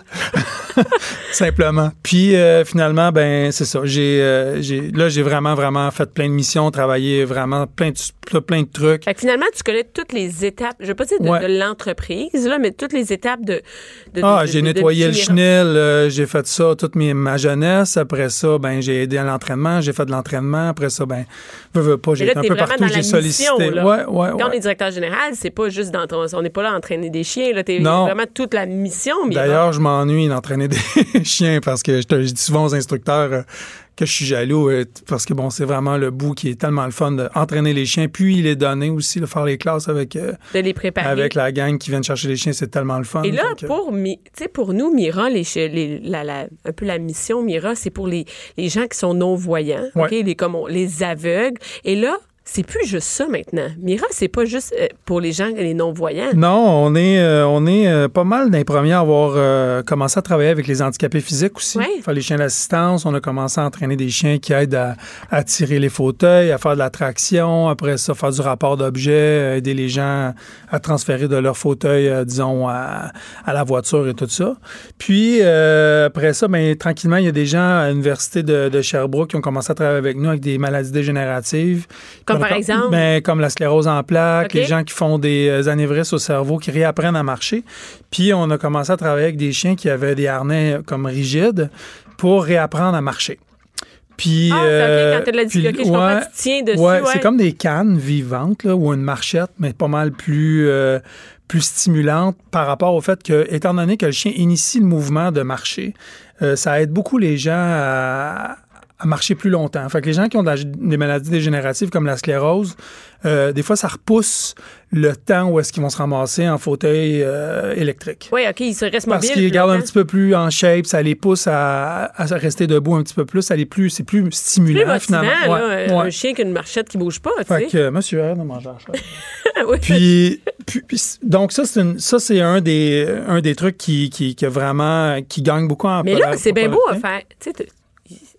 Simplement. Puis euh, finalement, ben c'est ça. J'ai, euh, j'ai, là, j'ai vraiment, vraiment fait plein de missions, travaillé vraiment plein de, plein de trucs. Fait que finalement, tu connais toutes les étapes, je veux pas dire de, Ouais. de l'entreprise, là, mais toutes les étapes de. de- Ah, de- j'ai nettoyé le Mira. chenil, euh, j'ai fait ça toute mes- ma jeunesse. Après ça, ben j'ai aidé à l'entraînement, j'ai fait de l'entraînement. Après ça, ben, veux, veux pas, j'ai été un peu partout, j'ai sollicité. là. Ouais, ouais, Quand on est directeur général, c'est pas juste dans ton- on n'est pas là à entraîner des chiens, là, t'es Non. vraiment toute la mission. D'ailleurs, je m'ennuie d'entraîner des chiens parce que je, te- je dis souvent aux instructeurs euh, que je suis jaloux euh, parce que bon, c'est vraiment le bout qui est tellement le fun d'entraîner les chiens, puis les donner aussi, de faire les classes avec, euh, de les préparer. avec la gang qui vient de chercher les chiens, c'est tellement le fun. Et là, pour, Mi- tu sais, pour nous, Mira, les, chi- les- la, la- un peu la mission Mira, c'est pour les, les gens qui sont non-voyants, Ouais. OK? les, comme on- les aveugles. Et là, c'est plus juste ça maintenant. Mira, c'est pas juste euh, pour les gens, les non-voyants. Non, on est, euh, on est euh, pas mal d'un premiers à avoir euh, commencé à travailler avec les handicapés physiques aussi. Ouais. Faire les chiens d'assistance. On a commencé à entraîner des chiens qui aident à, à tirer les fauteuils, à faire de la traction. Après ça, faire du rapport d'objets, aider les gens à transférer de leur fauteuil, disons, à, à la voiture et tout ça. Puis, après ça, ben, tranquillement, il y a des gens à l'Université de, de Sherbrooke qui ont commencé à travailler avec nous avec des maladies dégénératives. Comme Par exemple? Ben, comme la sclérose en plaques, les gens qui font des euh, anévrismes au cerveau, qui réapprennent à marcher. Puis on a commencé à travailler avec des chiens qui avaient des harnais euh, comme rigides pour réapprendre à marcher. Puis, Ah, c'est euh, OK, quand t'as de la puis, difficulté, je comprends, tu tiens dessus, ouais, ouais. c'est comme des cannes vivantes là, ou une marchette, mais pas mal plus, euh, plus stimulante par rapport au fait que, étant donné que le chien initie le mouvement de marcher, euh, ça aide beaucoup les gens à, à marcher plus longtemps. Fait que les gens qui ont des maladies dégénératives comme la sclérose, euh, des fois, ça repousse le temps où est-ce qu'ils vont se ramasser en fauteuil euh, électrique. Oui, OK, ils se restent Parce mobiles. qu'ils plus gardent un petit peu plus en shape, ça les pousse à, à rester debout un petit peu plus, ça les plus, c'est plus stimulant plus motivant, finalement. là, Ouais, un ouais. chien qui a une marchette qui bouge pas, tu Fait sais. que, euh, monsieur, arrête de manger la. Oui. Puis, puis- donc ça c'est une- ça c'est un des un des trucs qui qui, qui a vraiment qui gagne beaucoup en Mais là, c'est bien beau à faire. Tu sais,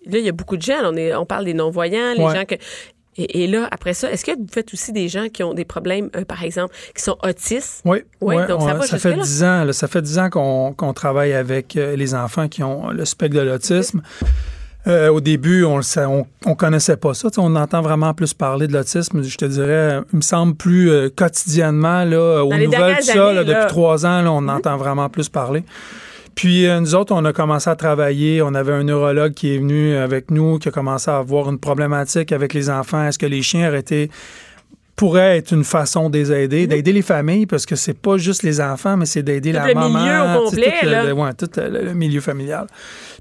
là, il y a beaucoup de gens. là, on, est, on parle des non-voyants, les Ouais. gens que. Et, et là, après ça, est-ce que vous faites aussi des gens qui ont des problèmes, euh, par exemple, qui sont autistes? Oui, Oui, donc ça fait? 10 ans, là, ça fait 10 ans qu'on travaille avec euh, les enfants qui ont le spectre de l'autisme. Euh, au début, on ne on, on connaissait pas ça. On entend vraiment plus parler de l'autisme, je te dirais, il me semble plus euh, quotidiennement, là, aux les nouvelles, tout ça, là, années, là. depuis trois ans, là, on entend vraiment plus parler. Puis euh, nous autres, on a commencé à travailler. On avait un neurologue qui est venu avec nous, qui a commencé à avoir une problématique avec les enfants. Est-ce que les chiens auraient été pourrait être une façon de les aider, d'aider les familles, parce que c'est pas juste les enfants, mais c'est d'aider la le maman. milieu au complet, tout le- là. le- ouais, tout le, le milieu familial.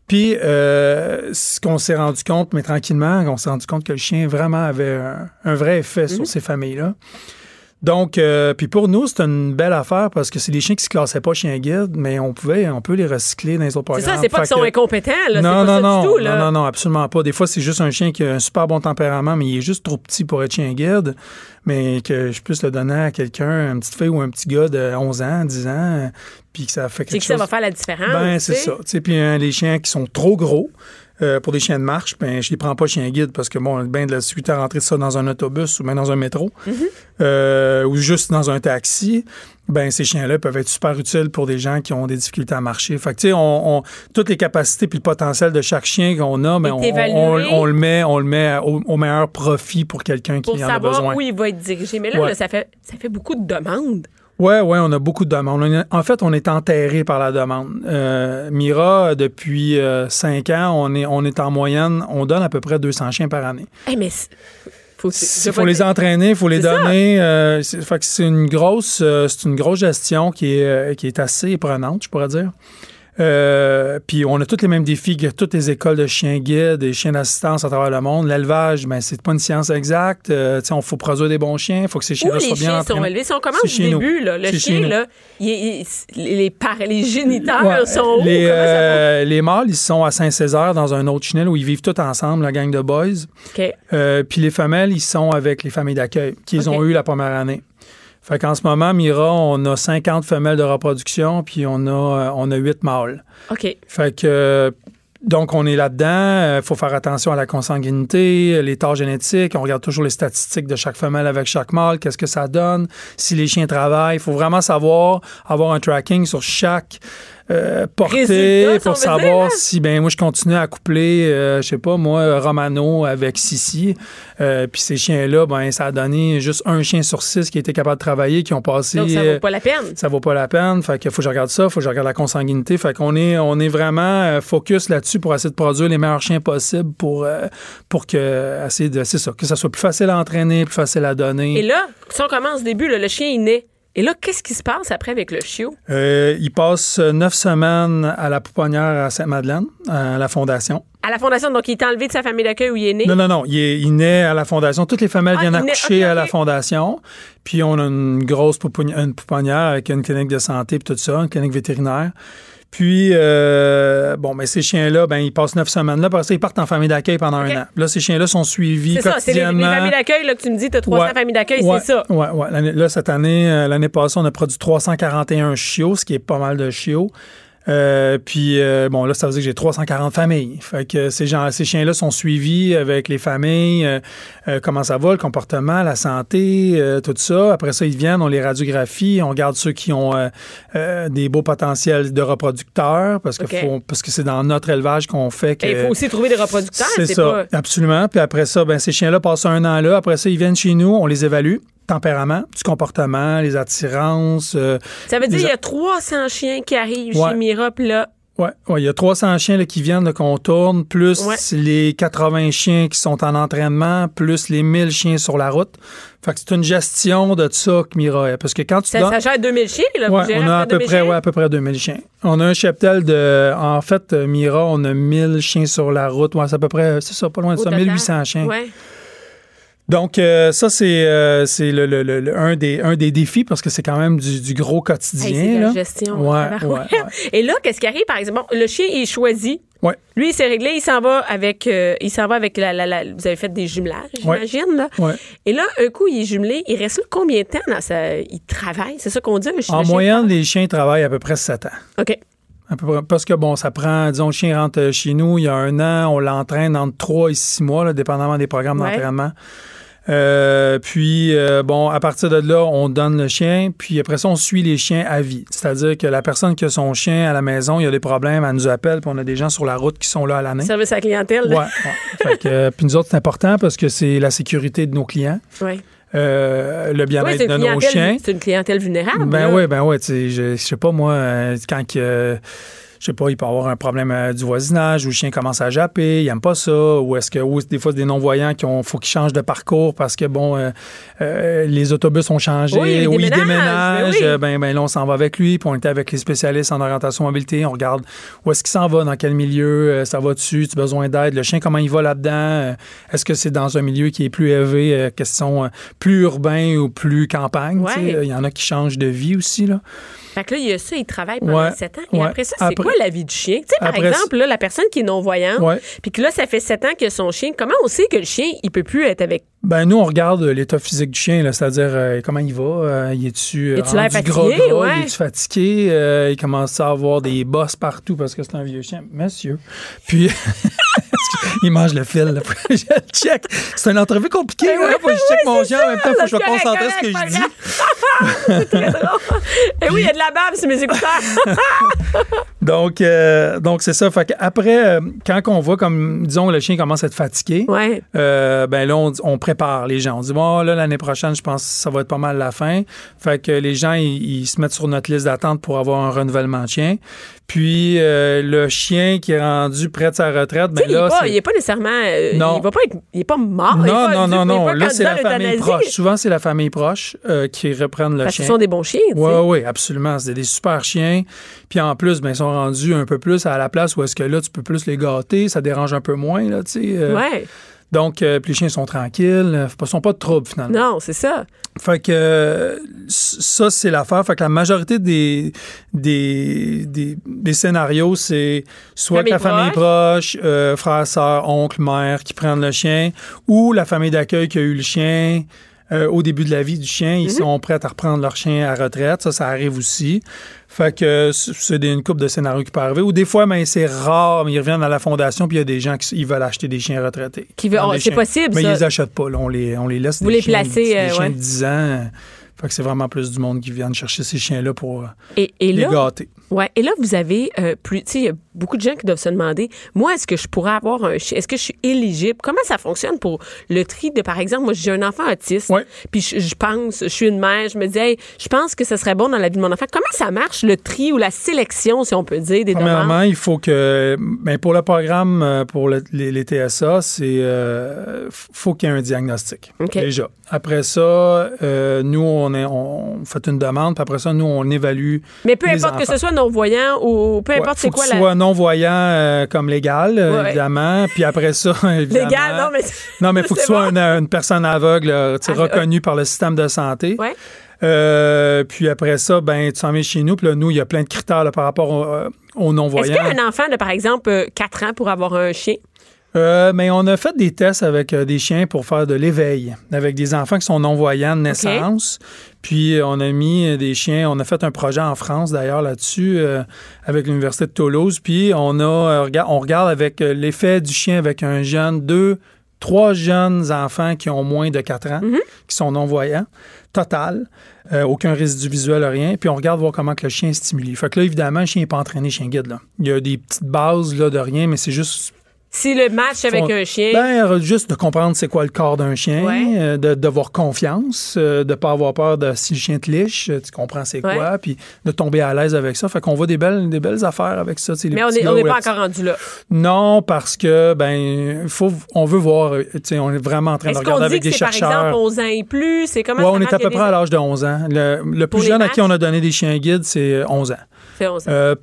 Puis, euh, ce qu'on s'est rendu compte, mais tranquillement, on s'est rendu compte que le chien vraiment avait un, un vrai effet Mhm. sur ces familles-là. Donc, euh, puis pour nous, c'est une belle affaire parce que c'est des chiens qui se classaient pas chien guide, mais on pouvait, on peut les recycler dans les autres C'est programmes. ça, c'est pas qu'ils sont que- incompétents, là. non, c'est pas non, ça non, du tout, là. non, non, non, absolument pas. Des fois, c'est juste un chien qui a un super bon tempérament, mais il est juste trop petit pour être chien guide. Mais que je puisse le donner à quelqu'un, une petite fille ou un petit gars de 11 ans, 10 ans, puis que ça fait C'est quelque que ça chose. va faire la différence. Ben, c'est ça. Tu sais, puis hein, les chiens qui sont trop gros, euh, pour des chiens de marche, ben, je les prends pas chien guide parce que, bon, on a bien de la difficulté à rentrer ça dans un autobus ou même dans un métro Mm-hmm. euh, ou juste dans un taxi. Ben, ces chiens-là peuvent être super utiles pour des gens qui ont des difficultés à marcher. Fait que, tu sais, on, on- toutes les capacités puis le potentiel de chaque chien qu'on a, ben, on, le met, on le met au, au meilleur profit pour quelqu'un qui Pour en a savoir besoin. où il va être dirigé. Mais là, Ouais. là, ça, fait, ça fait beaucoup de demandes. Ouais, ouais, on a beaucoup de demandes. Est- En fait, on est enterré par la demande. Euh, Mira, depuis euh, cinq ans, on est, on est en moyenne, on donne à peu près 200 chiens par année. Eh, mais faut, Il faut les entraîner, il faut les donner. euh, c'est- fait que c'est une grosse, euh, c'est une grosse gestion qui est, euh, qui est assez prenante, je pourrais dire. Euh, puis on a tous les mêmes défis que toutes les écoles de chiens guides et chiens d'assistance à travers le monde. L'élevage, ben c'est pas une science exacte. Euh, tu sais, on faut produire des bons chiens, il faut que ces chiens-là les soient bien chiens sont élevés? Si on commence du début, là, le chien, là, il- il- les, par- les géniteurs Ouais, sont où? les, euh, les mâles, ils sont à Saint-Césaire dans un autre chenil où ils vivent tous ensemble, la gang de boys. OK. Euh, puis les femelles, ils sont avec les familles d'accueil qu'ils ont eu la première année. Fait qu'en ce moment, Mira, on a 50 femelles de reproduction, puis on a, euh, on a 8 mâles. OK. Fait que euh, Donc, on est là-dedans. Il faut faire attention à la consanguinité, l'état génétique. On regarde toujours les statistiques de chaque femelle avec chaque mâle. Qu'est-ce que ça donne? Si les chiens travaillent, il faut vraiment savoir, avoir un tracking sur chaque euh, Résultat, on pour savoir dire, hein? si, ben moi, je continue à coupler, euh, je sais pas, moi, Romano avec Sissi. Euh, Puis ces chiens-là, ben ça a donné juste un chien sur six qui était capable de travailler, qui ont passé... Donc, ça vaut pas la peine. ça vaut pas la peine. Fait qu'il faut que je regarde ça, faut que je regarde la consanguinité. Fait qu'on est, on est vraiment focus là-dessus pour essayer de produire les meilleurs chiens possibles pour, pour que, essayer de, c'est ça, que ça soit plus facile à entraîner, plus facile à donner. Et là, si on commence au début, là, le chien il naît. Et là, qu'est-ce qui se passe après avec le chiot? Euh, il passe euh, neuf semaines à la pouponnière à Sainte-Madeleine, à la Fondation. À la fondation, donc il est enlevé de sa famille d'accueil où il est né? Non, non, non. Il, est- il naît à la Fondation. Toutes les femelles Ah, viennent accoucher à la. Fondation. Puis on a une grosse pouponnière, une pouponnière avec une clinique de santé et tout ça, une clinique vétérinaire. Puis, euh, bon, mais ces chiens-là, ben, ils passent neuf semaines là. Après ça, ils partent en famille d'accueil pendant un an. Là, ces chiens-là sont suivis C'est ça, c'est les, les quotidiennement. familles d'accueil là, que tu me dis, tu as 300 Ouais. familles d'accueil, Ouais, c'est ça. Ouais, ouais. Là, cette année, euh, l'année passée, on a produit 341 chiots, ce qui est pas mal de chiots. Euh, puis, euh, bon, là, ça veut dire que j'ai 340 familles. Fait que ces, gens, ces chiens-là sont suivis avec les familles, euh, euh, comment ça va, le comportement, la santé, euh, tout ça. Après ça, ils viennent, on les radiographie, on regarde ceux qui ont euh, euh, des beaux potentiels de reproducteurs, parce que faut- parce que c'est dans notre élevage qu'on fait que... Et il faut aussi trouver des reproducteurs. C'est ça, Pas... absolument. Puis après ça, ben, ces chiens-là passent un an là. Après ça, ils viennent chez nous, on les évalue. Tempérament, du comportement, les attirances. euh, Ça veut dire qu'il y a 300 chiens qui arrivent Ouais. chez Mira, puis là, ouais, ouais, il y a 300 chiens là, qui viennent, là, qu'on tourne, plus Ouais. les 80 chiens qui sont en entraînement, plus les 1000 chiens sur la route. Fait que c'est une gestion de ça que Mira est. Parce que quand tu ça, donnes- ça gère 2000 chiens. Là, Ouais, on a à peu 2000 près, ouais, à peu près 2000 chiens. On a un cheptel de. En fait, euh, Mira, on a 1000 chiens sur la route. Ouais, c'est à peu près, c'est ça, pas loin de Au ça, total. 1800 chiens. Donc, euh, ça, c'est euh, le, le- le- un, des, un des défis parce que c'est quand même du, du gros quotidien. c'est de la là. gestion. Ouais, ouais. Et là, qu'est-ce qui arrive, par exemple? Bon, le chien, il est choisi. Ouais. Lui, il s'est réglé, il s'en va avec, euh, il s'en va avec la, la- la- Vous avez fait des jumelages, j'imagine, là. Et là, un coup, il est jumelé. Il reste là combien de temps dans sa... Il travaille, c'est ça qu'on dit, un chien? En moyenne, les chiens travaillent à peu près 7 ans. OK. À peu près, parce que, bon, ça prend, disons, le chien rentre chez nous il y a un an, on l'entraîne entre 3 et 6 mois, là, dépendamment des programmes d'entraînement. Euh, puis, euh, bon, à partir de là, on donne le chien, puis après ça, on suit les chiens à vie. C'est-à-dire que la personne qui a son chien à la maison, il y a des problèmes, elle nous appelle, puis on a des gens sur la route qui sont là à l'année. Service à la clientèle. Là. ouais. Euh, puis nous autres, c'est important parce que c'est la sécurité de nos clients, euh, le Oui, bien-être de nos chiens. c'est une clientèle vulnérable. Ben oui, ben oui. Je, sais pas, moi, quand que, je sais pas, il peut avoir un problème euh, du voisinage où le chien commence à japper, il aime pas ça, ou est-ce que ou des fois c'est des non-voyants qui ont faut qu'ils changent de parcours parce que bon euh, euh, les autobus ont changé, Oui, ou ils déménagent, ben oui. ben, ben là on s'en va avec lui, puis on était avec les spécialistes en orientation mobilité, on regarde où est-ce qu'il s'en va, dans quel milieu, ça va dessus, tu as besoin d'aide, le chien comment il va là-dedans, est-ce que c'est dans un milieu qui est plus élevé, question plus urbain ou plus campagne, Ouais. il y en a qui changent de vie aussi là. Fait que là, il y a ça, il travaille pendant Ouais, 7 ans. Et ouais. après ça, c'est Après- quoi la vie du chien? Tu sais, par Après- exemple, là, la personne qui est non-voyante, Ouais. puis que là, ça fait 7 ans que son chien, comment on sait que le chien, il peut plus être avec? Ben nous, on regarde euh, l'état physique du chien, c'est-à-dire euh, comment il va, euh, il est-tu euh, gras, Ouais. il est-tu fatigué, il commence à avoir des bosses partout parce que c'est un vieux chien, monsieur. Puis il mange le fil, là. je le check. C'est une entrevue compliquée, ouais, faut que je check mon chien en même temps, faut que je concentré sur ce que je dis. c'est très drôle. Et oui, il y a de la bave sur mes écouteurs. Donc, euh, donc c'est ça. Fait après, euh, quand on voit comme, disons, le chien commence à être fatigué, ouais. Euh, ben là, on, on prépare les gens. On dit, bon, là, l'année prochaine, je pense que ça va être pas mal la fin. Fait que les gens, ils, ils se mettent sur notre liste d'attente pour avoir un renouvellement de chien. Puis, le chien qui est rendu près de sa retraite, ben sais, il, est là, pas, c'est- il est pas nécessairement. Non. Il va pas être. Il est pas mort. il non, pas non, non, non. pas Là, c'est la famille proche. Souvent, c'est la famille proche qui reprennent le Parce chien. ce sont des bons chiens. Oui, oui, absolument. C'est des super chiens. Puis en plus, ben, ils sont rendus un peu plus à la place où est-ce que là, tu peux plus les gâter. Ça dérange un peu moins, là, tu sais. euh. Ouais. Donc, euh, puis les chiens sont tranquilles. euh, Ils sont pas de trouble, finalement. Non, c'est ça. Fait que euh, ça, c'est l'affaire. Fait que la majorité des, des, des, des scénarios, c'est soit que la Famille famille proche, euh, frère, sœur, oncle, mère qui prennent le chien, ou la famille d'accueil qui a eu le chien. Euh, au début de la vie du chien, ils sont prêts à reprendre leur chien à retraite. Ça, ça arrive aussi. Fait que c'est une coupe de scénarios qui peut arriver. Ou des fois, mais c'est rare, mais ils reviennent à la fondation, puis il y a des gens qui ils veulent acheter des chiens retraités. Qui oh, c'est possible, Mais ça. ils les achètent pas. là. On, les, on les laisse. Vous des les chiens- placez, Des euh, chiens ouais. de 10 ans. Fait que c'est vraiment plus du monde qui viennent chercher ces chiens-là pour Et, et les là, gâter. Ouais, et là, vous avez euh, plus. Tu sais, il y a beaucoup de gens qui doivent se demander moi, est-ce que je pourrais avoir un chien Est-ce que je suis éligible? Comment ça fonctionne pour le tri de, par exemple, moi, j'ai un enfant autiste, Ouais. puis je, je pense, je suis une mère, je me dis, hey, je pense que ce serait bon dans la vie de mon enfant. Comment ça marche, le tri ou la sélection, si on peut dire, des Premièrement, demandes? il faut que, ben pour le programme, euh, pour le- les, les TSA, c'est euh, faut qu'il y ait un diagnostic déjà. Après ça, euh, nous on, est, on fait une demande, puis après ça, nous on évalue. Mais peu les importe que ce soit non-voyant ou peu importe c'est quoi que la. sois non voyant euh, comme légal, euh, Ouais, évidemment. Puis après ça, évidemment. Légal, non, mais. Non, mais il faut que tu sois bon. une, une personne aveugle, euh, Ah, reconnue par le système de santé. Ouais. Euh, puis après ça, ben, tu s'en viens chez nous. Puis là, nous, il y a plein de critères là, par rapport au- euh, aux Est-ce non-voyants. qu'un enfant de, par exemple, 4 ans pour avoir un chien? Euh, mais on a fait des tests avec euh, des chiens pour faire de l'éveil, avec des enfants qui sont non-voyants de naissance. Puis euh, on a mis des chiens, on a fait un projet en France d'ailleurs là-dessus euh, avec l'Université de Toulouse. Puis on a, on regarde avec l'effet du chien avec un jeune, deux, trois jeunes enfants qui ont moins de 4 ans, qui sont non-voyants, total. Euh, aucun résidu visuel, rien. Puis on regarde voir comment que le chien est stimulé. Fait que là, évidemment, le chien n'est pas entraîné chien guide. Là. Il y a des petites bases là, de rien, mais c'est juste Si le match avec Font- un chien. ben, euh, juste de comprendre c'est quoi le corps d'un chien, Ouais. euh, de d'avoir confiance, euh, de pas avoir peur de si le chien te liche, euh, tu comprends c'est Ouais. quoi, puis de tomber à l'aise avec ça. Fait qu'on voit des belles, des belles affaires avec ça. mais on n'est pas encore rendu là. Non, parce que ben, faut, on veut voir. tu sais, on est vraiment en train de regarder dit avec que des c'est par chercheurs. exemple 11 ans et plus? C'est comment Ouais, on est à peu près des- à l'âge de 11 ans. Le, plus jeune à qui on a donné des chiens guides, c'est euh, 11 ans. C'est 11 ans. Euh,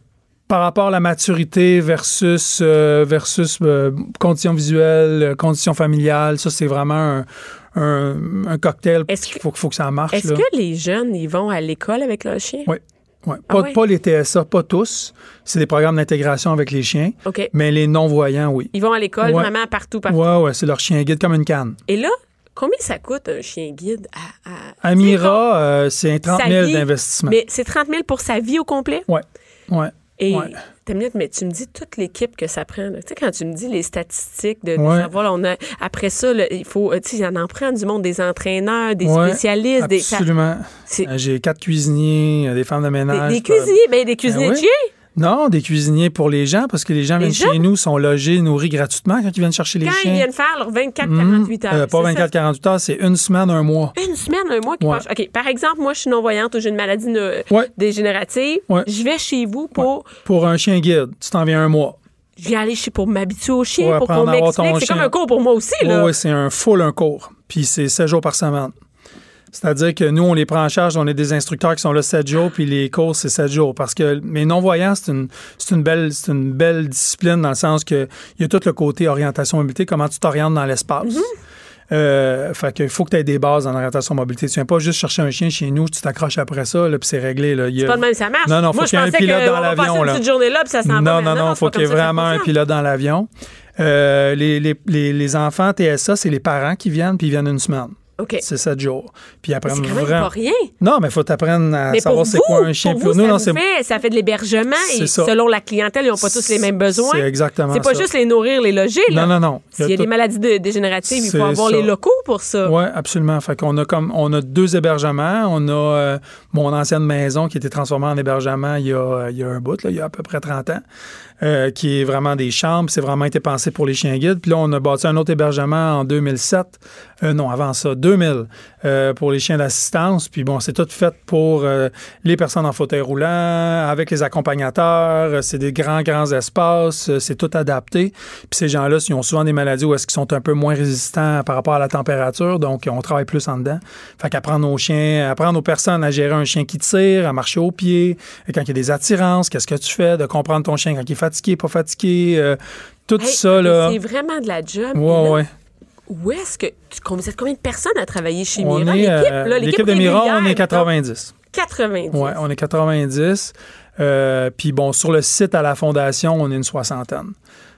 par rapport à la maturité versus, euh, versus euh, conditions visuelles, euh, conditions familiales, ça, c'est vraiment un, un- un cocktail. Est-ce Il que- faut, faut que ça marche. Est-ce que les jeunes, ils vont à l'école avec leur chien? Oui. Ouais. Ah Pas, ouais? pas les TSA, pas tous. C'est des programmes d'intégration avec les chiens. OK. Mais les non-voyants, oui. Ils vont à l'école Ouais. vraiment partout, partout. Ouais, ouais, c'est leur chien guide comme une canne. Et là, combien ça coûte un chien guide à. à- Amira, euh, c'est 30 Sa 000 vie, d'investissement. Mais c'est 30 000 pour sa vie au complet? Ouais. Ouais. Et Ouais. t'as minute, mais tu me dis toute l'équipe que ça prend. là. Tu sais, quand tu me dis les statistiques de, de Ouais. savoir, là, on a, après ça, là, il faut, tu sais, en en prend du monde, des entraîneurs, des Ouais, spécialistes, Absolument. J'ai quatre cuisiniers, euh, des femmes de ménage. des cuisiniers, ben, des cuisiniers oui. Non, des cuisiniers pour les gens, parce que les gens Les viennent gens? chez nous, sont logés, nourris gratuitement quand ils viennent chercher les Quand chiens. ils viennent faire leurs 24-48 Mhm. heures. Euh, pas c'est ça? 24-48 heures, c'est une semaine, un mois. Une semaine, un mois qui Ouais. OK, par exemple, moi, je suis non-voyante ou j'ai une maladie ne- Ouais. dégénérative. Ouais. Je vais chez vous pour. Pour un chien guide, tu t'en viens un mois. Je viens aller chez pour m'habituer au chien, pour qu'on m'explique. C'est comme un cours pour moi aussi, là. Oui, c'est un full un cours. Puis c'est 7 jours par semaine. C'est-à-dire que nous, on les prend en charge, on est des instructeurs qui sont là 7 jours, puis les cours, c'est 7 jours. Parce que mes non-voyants, c'est une, c'est une, belle, c'est une belle discipline dans le sens que il y a tout le côté orientation mobilité, comment tu t'orientes dans l'espace. Mm-hmm. Euh, fait qu'il faut que tu aies des bases en orientation mobilité. Tu viens pas juste chercher un chien chez nous, tu t'accroches après ça, là, puis c'est réglé. Là. C'est pas de même, ça marche. Non, non, faut moi, qu'il y ait un pilote dans l'avion, là. petite journée là, puis ça s'en va. Non, mais non, non, faut qu'il y ait vraiment un pilote dans l'avion. Euh, les, les, les, les enfants TSA, c'est les parents qui viennent, puis ils viennent une semaine. C'est sept jours. Puis ils apprennent vraiment. pas rien. Non, mais il faut t'apprendre à Mais savoir c'est quoi un chien. pour vous, nous, ça, non, vous fait, ça fait de l'hébergement et ça. selon la clientèle, ils n'ont pas tous les mêmes besoins. C'est exactement C'est pas ça. juste les nourrir, les loger. Là. Non, non, non. S'il y a des maladies de- dégénératives, il faut avoir ça. les locaux pour ça. Oui, absolument. Fait qu'on a comme on a deux hébergements. On a euh, mon ancienne maison qui a été transformée en hébergement il y a, il y a un bout, là, il y a à peu près 30 ans, euh, qui est vraiment des chambres. C'est vraiment été pensé pour les chiens guides. Puis là, on a bâti un autre hébergement en 2007. Euh, non, avant ça, 2000, euh, pour les chiens d'assistance. Puis bon, c'est tout fait pour euh, les personnes en fauteuil roulant, avec les accompagnateurs. Euh, C'est des grands, grands espaces. C'est tout adapté. Puis ces gens-là, ils ont souvent des maladies où est-ce qu'ils sont un peu moins résistants par rapport à la température. Donc, on travaille plus en dedans. Fait qu'apprendre aux chiens, apprendre aux personnes à gérer un chien qui tire, à marcher au pied, quand il y a des attirances, qu'est-ce que tu fais, de comprendre ton chien quand il est fatigué, pas fatigué, tout Hey, ça, là. C'est vraiment de la job. Ouais, là, ouais. Où est-ce que. Tu, êtes combien de personnes à travailler chez On Mira? est, L'équipe, euh, l'équipe de Mira, on est 90. 90. Ouais, on est 90. Euh, Puis bon, sur le site à la fondation, on est une soixantaine.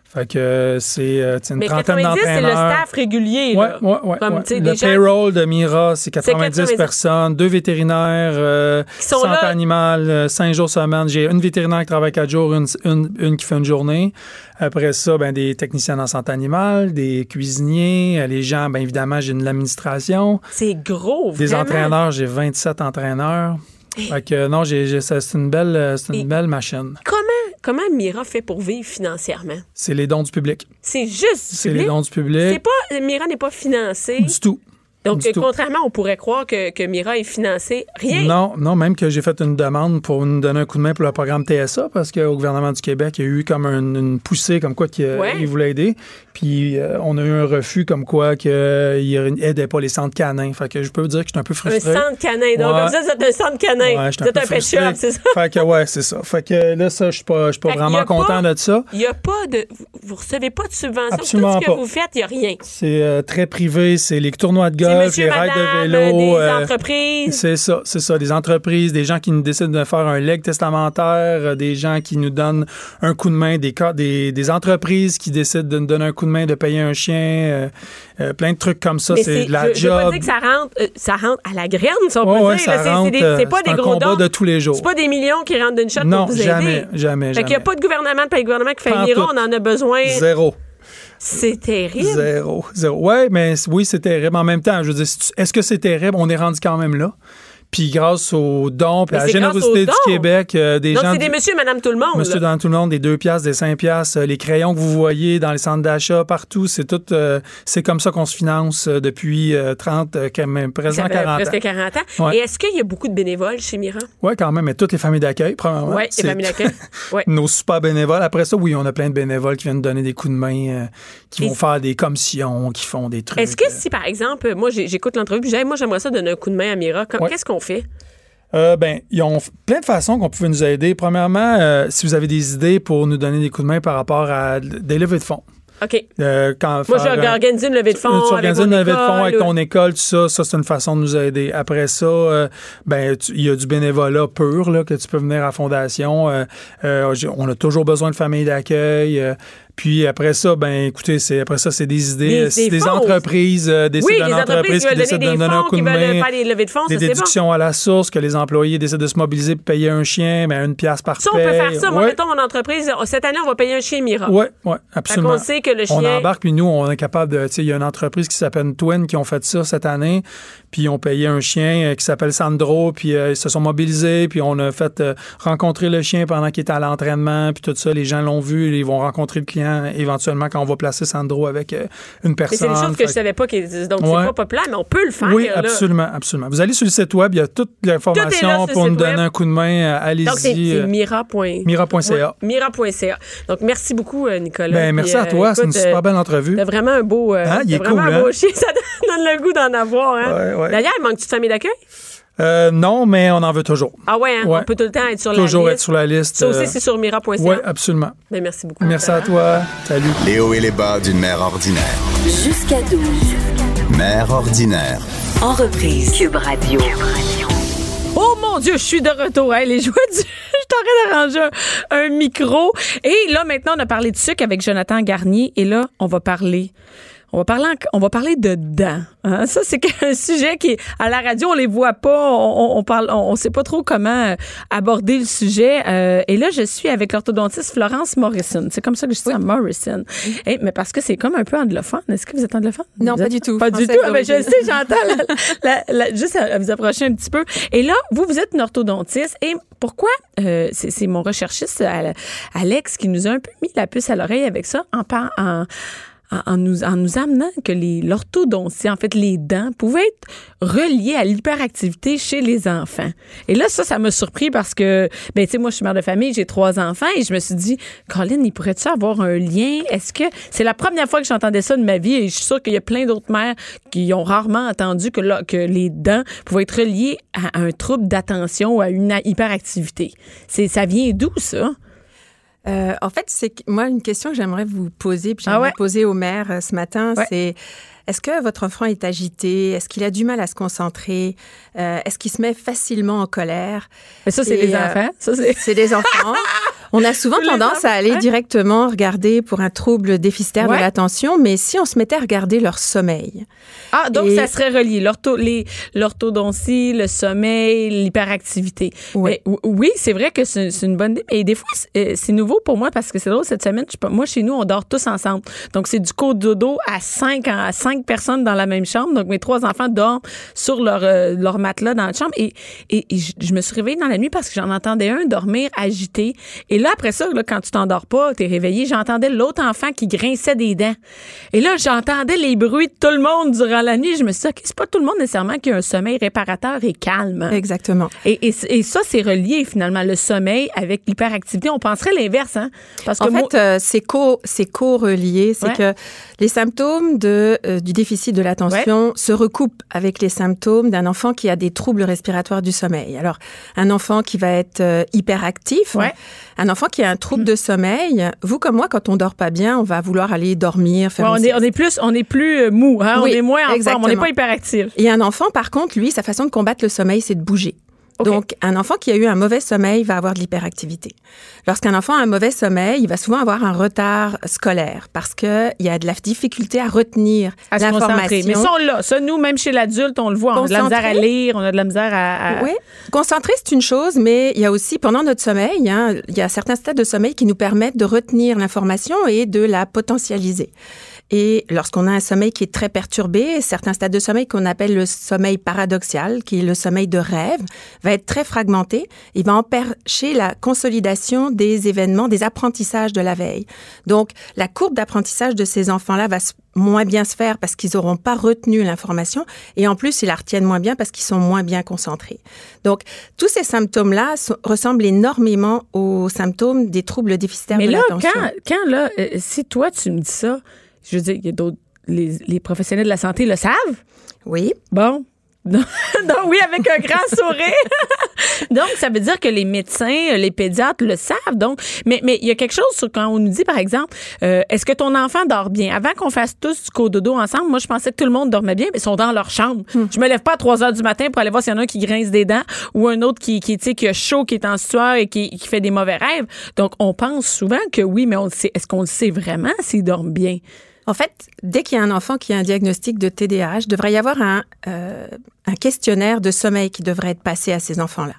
Fait que euh, c'est euh, c'est une Mais trentaine 90, c'est le d'entraîneurs. staff régulier. Ouais, ouais. tu sais, Le gens- payroll de Mira, c'est 90, 90 personnes, deux vétérinaires, euh, santé là. animale, euh, cinq jours semaine. J'ai une vétérinaire qui travaille quatre jours, une, une, une qui fait une journée. Après ça, ben, des techniciens en santé animale, des cuisiniers, les gens, ben, évidemment, j'ai de l'administration. C'est gros, Des vraiment. entraîneurs, j'ai 27 entraîneurs. Fait que non, j'ai, c'est une belle, c'est une Et- belle machine. Comment, Mira fait pour vivre financièrement? C'est les dons du public. C'est juste du C'est les dons du C'est public. pas, Mira n'est pas financée. Du tout. Donc, du tout. contrairement, on pourrait croire que, que Mira est financée. Rien. Non, non, même que j'ai fait une demande pour nous donner un coup de main pour le programme TSA parce qu'au gouvernement du Québec, il y a eu comme un- une poussée comme quoi qu'il Ouais. il voulait aider. Puis euh, on a eu un refus comme quoi qu'il n'aidait pas les centres canins. Fait que je peux vous dire que je suis un peu Un frustré. centre canin. Donc, Ouais. comme ça, c'est un centre canin. Ouais, êtes un peu pet shop, c'est ça? Fait que ouais, c'est ça. Fait que là, ça, je suis pas, je suis pas vraiment content pas- de ça. Il n'y a pas de. vous- recevez pas de subvention. Absolument Tout ce que pas. vous faites, il n'y a rien. C'est euh, très privé, c'est les tournois de C'est golf, monsieur, les rides madame, de vélo. des euh, entreprises. C'est ça, c'est ça. Des entreprises, des gens qui nous décident de faire un leg testamentaire, euh, des gens qui nous donnent un coup de main, des, des, des entreprises qui décident de nous donner un coup de main, de payer un chien, euh, euh, plein de trucs comme ça. C'est de la je, je veux pas job. dire que ça rentre, euh, ça rentre à la graine, si on Ouais, peut dire. C'est- pas euh, des un gros combat dons. de tous les jours. C'est pas des millions qui rentrent d'une shot non, pour vous jamais, aider. jamais, Fait jamais. qu'il n'y a pas de gouvernement, pas de gouvernement qui fait tout. on en a besoin. Zéro. C'est terrible. Zéro. Zéro. Ouais, mais oui, c'est terrible. En même temps, je est-ce que c'est terrible? On est rendu quand même là. Puis grâce aux dons, puis à la générosité du. Québec, euh, des Donc, gens. c'est des monsieur et madame tout le monde. Monsieur dans tout le monde, des 2 piastres, des 5 piastres, euh, les crayons que vous voyez dans les centres d'achat, partout, c'est tout, euh, c'est comme ça qu'on se finance euh, depuis euh, 30, euh, quand même, fait 40 presque ans. 40 ans. Ouais. Et est-ce qu'il y a beaucoup de bénévoles chez Mira? Oui, quand même, mais toutes les familles d'accueil, premièrement. Oui, les familles d'accueil. Ouais. Nos super bénévoles. Après ça, oui, on a plein de bénévoles qui viennent donner des coups de main, qui Et- vont faire des commissions, qui font des trucs. Est-ce que si, par exemple, moi, j'écoute l'entrevue, puis j'ai- moi, j'aimerais ça donner un coup de main à Mira, qu'est-ce qu'on fait? Euh, ben, ils ont plein de façons qu'on pouvait nous aider. Premièrement, euh, si vous avez des idées pour nous donner des coups de main par rapport à des levées de fonds. OK. Euh, quand Moi, j'ai euh, organisé une levée de fonds. tu avec organises une levée de fonds avec ou- ton école, tout ça, ça c'est une façon de nous aider. Après ça, euh, ben tu- il y a du bénévolat pur là, que tu peux venir à la fondation. Euh, on a toujours besoin de familles d'accueil. Euh, puis après ça, ben écoutez, c'est après ça c'est des idées, Des- des des fonds. entreprises, euh, des Oui, les entreprises qui qui veulent décident de des donner un fonds, coup qui de main. faire des levées de fonds, Des ça, c'est bon. déductions à la source, que les employés décident de se mobiliser pour payer un chien, ben une pièce par Ça, on peut faire ça. Moi, mettons, mon entreprise, cette année, on va payer un chien Mira. Oui, oui, absolument. qu'on sait que le On chien. embarque, puis nous, on est capable de. Tu sais, il y a une entreprise qui s'appelle Twin qui ont fait ça cette année, puis ils ont payé un chien euh, qui s'appelle Sandro, puis euh, ils se sont mobilisés, puis on a fait euh, rencontrer le chien pendant qu'il était à l'entraînement, puis tout ça. Les gens l'ont vu, ils vont rencontrer le client éventuellement quand on va placer Sandro avec euh, une personne. c'est des choses que je savais pas. qui- Donc, Ouais. c'est pas populaire, mais on peut le faire. oui, là. absolument, absolument. Vous allez sur le site web, il y a toute l'information pour nous donner web. un coup de main. euh, Allez-y. Donc, c'est c'est euh, mira. mira.ca. Mira.ca. Donc, merci beaucoup, Nicolas. Ben, Puis, merci à toi, c'est une super belle entrevue. T'as vraiment un beau, Hein, il est vraiment cool, un beau hein? chien. Ça donne le goût d'en avoir. Hein? Ouais, ouais. D'ailleurs, il manque-tu de famille d'accueil? Euh, non, mais on en veut toujours. Ah ouais, hein? Ouais. on peut tout le temps être sur Toujours la être liste. sur la liste. Ça aussi, euh, c'est sur mira.ca. Oui, absolument. Ben, merci beaucoup. Merci à toi. Salut. Les hauts et les bas d'une mère ordinaire. Jusqu'à 12. Mère ordinaire. En reprise. Cube Radio. Oh mon Dieu, je suis de retour. Hey, les joies du... Je train d'arranger un, un micro. Et là, maintenant, on a parlé de sucre avec Jonathan Garnier. Et là, on va parler... On va parler, en- on va parler de dents. hein. Ça, c'est un sujet qui, à la radio, on les voit pas. On, on, parle, on, on sait pas trop comment euh, aborder le sujet. Euh, et là, je suis avec l'orthodontiste Florence Morrison. C'est comme ça que je dis ça, Morrison. Eh, mais parce que c'est comme un peu anglophone. Est-ce que vous êtes anglophone? Non, Vous pas êtes- du tout. Pas du tout. Ah, ben, je sais, j'entends. la- la- la- juste à, à vous approcher un petit peu. Et là, vous, vous êtes une orthodontiste. Et pourquoi? euh, c'est mon recherchiste, euh, Alex, qui nous a un peu mis la puce à l'oreille avec ça en, en, en, nous, en nous amenant que l'orthodontie, en fait, les dents, pouvaient être reliées à l'hyperactivité chez les enfants. Et là, ça, ça m'a surpris parce que, ben, tu sais, moi, je suis mère de famille, j'ai trois enfants et je me suis dit, Colin, il pourrait-tu avoir un lien? Est-ce que c'est la première fois que j'entendais ça de ma vie et je suis sûre qu'il y a plein d'autres mères qui ont rarement entendu que, les dents pouvaient être reliées à un trouble d'attention ou à une hyperactivité. Ça vient d'où, ça? Euh, en fait, c'est que- moi une question que j'aimerais vous poser, puis Ah j'aimerais ouais? poser au maire euh, ce matin, Ouais. c'est est-ce que votre enfant est agité? Est-ce qu'il a du mal à se concentrer? Euh, Est-ce qu'il se met facilement en colère? Mais ça, c'est les euh, enfants. C'est. Des enfants. On a souvent tendance à aller directement regarder pour un trouble déficitaire Ouais. de l'attention, mais si on se mettait à regarder leur sommeil, Ah, donc Et- ça serait relié. L'orthodontie, le sommeil, l'hyperactivité. Ouais. Mais ou- Oui, c'est vrai que c'est une bonne idée. Et des fois, c'est euh, c'est nouveau pour moi parce que c'est drôle, cette semaine, je moi, chez nous, on dort tous ensemble. Donc, c'est du dodo à cinq, à cinq personnes dans la même chambre. Donc, mes trois enfants dorment sur leur, euh, leur matelas dans la chambre. Et, et, et je, me suis réveillée dans la nuit parce que j'en entendais un dormir agité. Et là, après ça, là, quand tu t'endors pas, t'es réveillé, j'entendais l'autre enfant qui grinçait des dents. Et là, j'entendais les bruits de tout le monde durant la nuit. Je me suis dit, c'est pas tout le monde nécessairement qui a un sommeil réparateur et calme. exactement. Et, et, et ça, c'est relié finalement, le sommeil avec l'hyperactivité. On penserait l'inverse, hein? Parce que En moi- fait, euh, c'est co, c'est co-relié. C'est Ouais. que les symptômes de, euh, du déficit de l'attention se recoupent avec les symptômes d'un enfant qui a des troubles respiratoires du sommeil. Alors, un enfant qui va être euh, hyperactif, Ouais. un enfant qui a un trouble de sommeil, vous comme moi, quand on dort pas bien, on va vouloir aller dormir, faire Ouais, on, est, on est plus, on est plus euh, mou, hein? Oui, on est moins en forme, on n'est pas hyperactif. Et un enfant, par contre, lui, sa façon de combattre le sommeil, c'est de bouger. Donc, un enfant qui a eu un mauvais sommeil va avoir de l'hyperactivité. Lorsqu'un enfant a un mauvais sommeil, il va souvent avoir un retard scolaire parce que il y a de la difficulté à retenir l'information. Mais ça, on l'a. Ça, nous, même chez l'adulte, on le voit. On a de la misère à lire, on a de la misère à. à- Oui, concentrer, c'est une chose, mais il y a aussi, pendant notre sommeil, hein, il y a certains stades de sommeil qui nous permettent de retenir l'information et de la potentialiser. Et lorsqu'on a un sommeil qui est très perturbé, certains stades de sommeil qu'on appelle le sommeil paradoxal, qui est le sommeil de rêve, va être très fragmenté. Il va empêcher la consolidation des événements, des apprentissages de la veille. Donc, la courbe d'apprentissage de ces enfants-là va moins bien se faire parce qu'ils n'auront pas retenu l'information et en plus, ils la retiennent moins bien parce qu'ils sont moins bien concentrés. Donc, tous ces symptômes-là ressemblent énormément aux symptômes des troubles déficitaires Mais de là, l'attention. quand, quand là, euh, si toi, tu me dis ça, je veux dire, il y a d'autres. Les, les professionnels de la santé le savent. Oui. Bon. Donc, oui, avec un grand sourire. Donc, ça veut dire que les médecins, les pédiatres le savent. Donc, mais mais il y a quelque chose sur quand on nous dit, par exemple, euh, est-ce que ton enfant dort bien? Avant qu'on fasse tous du cododo ensemble, moi, je pensais que tout le monde dormait bien, mais ils sont dans leur chambre. Je me lève pas à 3 heures du matin pour aller voir s'il y en a un qui grince des dents ou un autre qui, qui, qui a chaud, qui est en sueur et qui, qui fait des mauvais rêves. Donc, on pense souvent que oui, mais on le sait. Est-ce qu'on le sait vraiment s'ils dorment bien? En fait, dès qu'il y a un enfant qui a un diagnostic de TDAH, il devrait y avoir un, euh, un questionnaire de sommeil qui devrait être passé à ces enfants-là.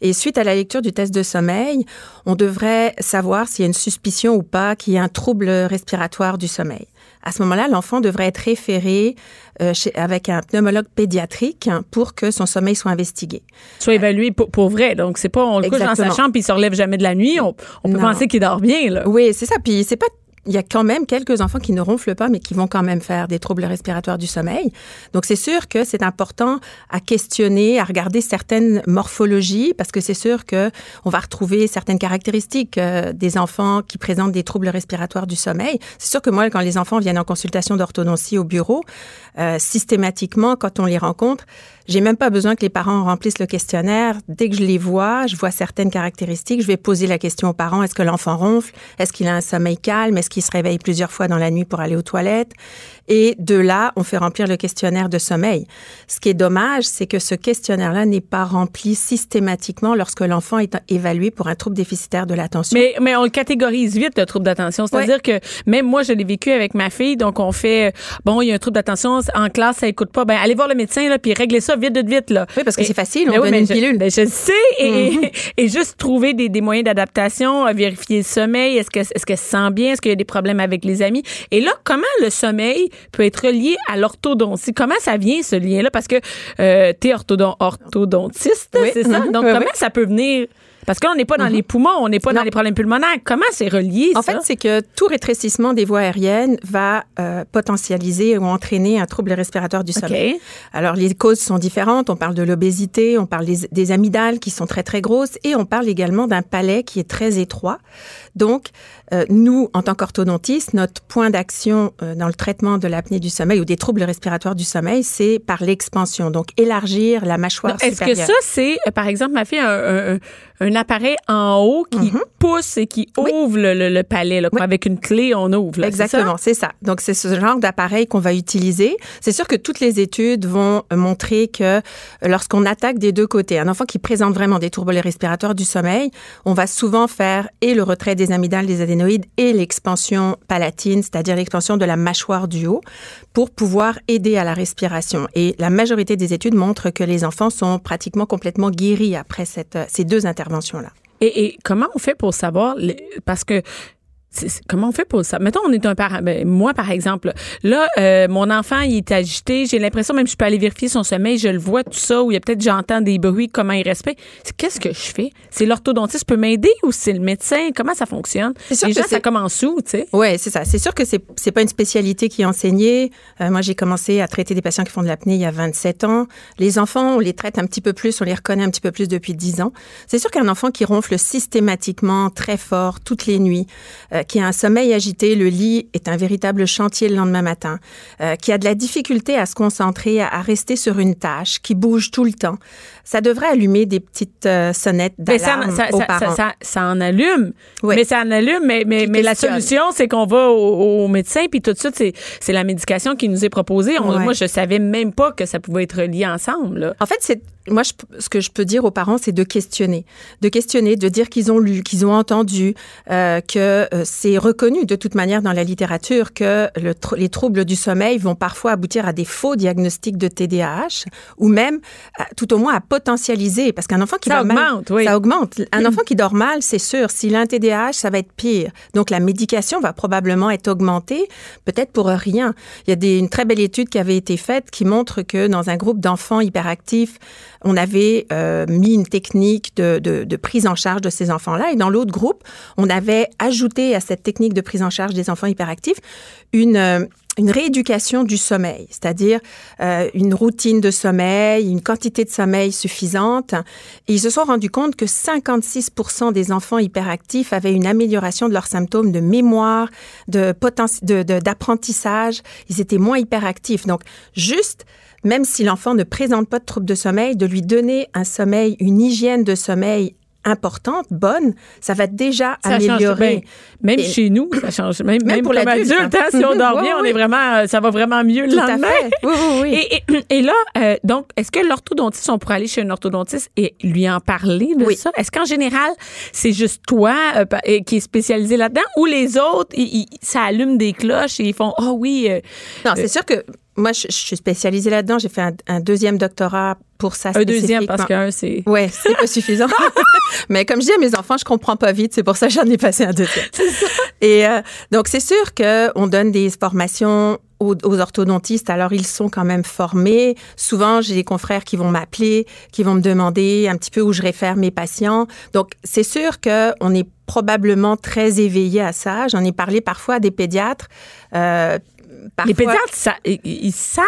Et suite à la lecture du test de sommeil, on devrait savoir s'il y a une suspicion ou pas qu'il y a un trouble respiratoire du sommeil. À ce moment-là, l'enfant devrait être référé euh, chez, avec un pneumologue pédiatrique hein, pour que son sommeil soit investigué. Soit évalué pour, pour vrai. Donc, c'est pas on le couche dans sa chambre puis il se relève jamais de la nuit. On, on peut Non. penser qu'il dort bien, là. Oui, c'est ça. Puis c'est pas. Il y a quand même quelques enfants qui ne ronflent pas, mais qui vont quand même faire des troubles respiratoires du sommeil. Donc c'est sûr que c'est important à questionner, à regarder certaines morphologies, parce que c'est sûr que on va retrouver certaines caractéristiques euh, des enfants qui présentent des troubles respiratoires du sommeil. C'est sûr que moi, quand les enfants viennent en consultation d'orthodontie au bureau, euh, systématiquement, quand on les rencontre, j'ai même pas besoin que les parents remplissent le questionnaire. Dès que je les vois, je vois certaines caractéristiques. Je vais poser la question aux parents est-ce que l'enfant ronfle? Est-ce qu'il a un sommeil calme? Est-ce qu'il se réveille plusieurs fois dans la nuit pour aller aux toilettes? Et de là, on fait remplir le questionnaire de sommeil. Ce qui est dommage, c'est que ce questionnaire-là n'est pas rempli systématiquement lorsque l'enfant est évalué pour un trouble déficitaire de l'attention. Mais, mais on le catégorise vite, le trouble d'attention. C'est-à-dire que même moi, je l'ai vécu avec ma fille. Donc, on fait, euh, bon, il y a un trouble d'attention en classe, ça écoute pas. Ben, allez voir le médecin, là, puis réglez ça vite, vite, vite, là. Oui, parce que c'est facile, on Ben donne une je- pilule. Ben, je le sais. Et, et juste trouver des, des moyens d'adaptation, euh, vérifier le sommeil. Est-ce que, est-ce qu'elle se sent bien? Est-ce qu'il y a des problèmes avec les amis? Et là, comment le sommeil peut être relié à l'orthodontie? Comment ça vient, ce lien-là? Parce que euh, t'es orthodon- orthodontiste, Oui. c'est ça? Mhm. Donc, Oui, comment oui. ça peut venir? Parce que là, on n'est pas dans les poumons, on n'est pas dans les problèmes pulmonaires. Comment c'est relié, En ça? fait, c'est que tout rétrécissement des voies aériennes va euh, potentialiser ou entraîner un trouble respiratoire du sommeil. OK. Alors, les causes sont différentes. On parle de l'obésité, on parle des, des amygdales qui sont très, très grosses et on parle également d'un palais qui est très étroit. Donc, euh, nous, en tant qu'orthodontistes, notre point d'action euh, dans le traitement de l'apnée du sommeil ou des troubles respiratoires du sommeil, c'est par l'expansion. Donc, élargir la mâchoire Est-ce que supérieure. ça, c'est, euh, par exemple, ma fille a un, un- un appareil en haut qui Mhm. pousse et qui ouvre le, le- le palais. Là. Oui. Avec une clé, on ouvre. là? Exactement, c'est ça. Donc, c'est ce genre d'appareil qu'on va utiliser. C'est sûr que toutes les études vont euh, montrer que euh, lorsqu'on attaque des deux côtés, un enfant qui présente vraiment des troubles respiratoires du sommeil, on va souvent faire et le retrait des amygdales, des adénoïdes et l'expansion palatine, c'est-à-dire l'expansion de la mâchoire du haut, pour pouvoir aider à la respiration. Et la majorité des études montrent que les enfants sont pratiquement complètement guéris après cette, euh, ces deux Et, et comment on fait pour savoir? Parce que. Comment on fait pour ça? Mettons, on est un parent. ben, moi, par exemple, là, euh, mon enfant, il est agité. J'ai l'impression, même je peux aller vérifier son sommeil, je le vois, tout ça, ou il y a peut-être, j'entends des bruits, comment il respecte. Qu'est-ce que je fais? C'est l'orthodontiste peut m'aider ou c'est le médecin? Comment ça fonctionne? C'est sûr Déjà, que ça commence où, tu sais? Ouais, c'est ça. C'est sûr que c'est c'est pas une spécialité qui est enseignée. Euh, moi, j'ai commencé à traiter des patients qui font de l'apnée il y a 27 ans. Les enfants, on les traite un petit peu plus, on les reconnaît un petit peu plus depuis 10 ans. C'est sûr qu'un enfant qui ronfle systématiquement, très fort, toutes les nuits, euh, qui a un sommeil agité, le lit est un véritable chantier le lendemain matin, euh, qui a de la difficulté à se concentrer, à, à rester sur une tâche, qui bouge tout le temps, ça devrait allumer des petites euh, sonnettes ça, d'alarme ça, aux parents. ça, en allume. Oui. Mais ça en allume, mais, mais, Qui mais la solution, c'est qu'on va au, au médecin, puis tout de suite, c'est, c'est la médication qui nous est proposée. On- Ouais. Moi, je savais même pas que ça pouvait être lié ensemble. Là. En fait, c'est moi je- ce que je peux dire aux parents, c'est de questionner, de questionner, de dire qu'ils ont lu, qu'ils ont entendu, euh, que euh, c'est reconnu de toute manière dans la littérature que le les troubles du sommeil vont parfois aboutir à des faux diagnostics de TDAH ou même, à- tout au moins, à potentialiser, parce qu'un enfant qui Ça dort mal, augmente, oui. ça augmente. Un enfant qui dort mal, c'est sûr. S'il a un TDAH, ça va être pire. Donc la médication va probablement être augmentée, peut-être pour rien. Il y a des, une très belle étude qui avait été faite qui montre que dans un groupe d'enfants hyperactifs, on avait euh, mis une technique de, de, de prise en charge de ces enfants-là. Et dans l'autre groupe, on avait ajouté à cette technique de prise en charge des enfants hyperactifs une... une rééducation du sommeil, c'est-à-dire euh, une routine de sommeil, une quantité de sommeil suffisante. Ils se sont rendus compte que 56% des enfants hyperactifs avaient une amélioration de leurs symptômes de mémoire, de- d'apprentissage. Ils étaient moins hyperactifs. Donc, juste, même si l'enfant ne présente pas de troubles de sommeil, de lui donner un sommeil, une hygiène de sommeil importante, bonne, ça va déjà Ça change améliorer. Même Et- chez nous, ça change. Même, même, pour l'adulte, adulte, hein. hein, si on dort Oui, bien, on oui. est vraiment, euh, ça va vraiment mieux le Tout à lendemain. fait. Oui, oui, oui. Et, et, et là, euh, donc, est-ce que l'orthodontiste, on pourrait aller chez un orthodontiste et lui en parler de Oui. ça? Est-ce qu'en général, c'est juste toi euh, euh, qui est spécialisé là-dedans ou les autres, ils- ils- ça allume des cloches et ils font, oh oui, euh, Non, c'est sûr que moi, je, je suis spécialisée là-dedans. J'ai fait un, un deuxième doctorat pour ça. un deuxième parce qu'un, c'est... Ouais, c'est pas suffisant. Mais comme je dis à mes enfants, je comprends pas vite, c'est pour ça que j'en ai passé un deuxième. Et euh, donc c'est sûr que on donne des formations aux, aux orthodontistes. Alors ils sont quand même formés. Souvent, j'ai des confrères qui vont m'appeler, qui vont me demander un petit peu où je réfère mes patients. Donc c'est sûr que on est probablement très éveillé à ça. J'en ai parlé parfois à des pédiatres. Euh, Les pédiatres, ça, ils, ils savent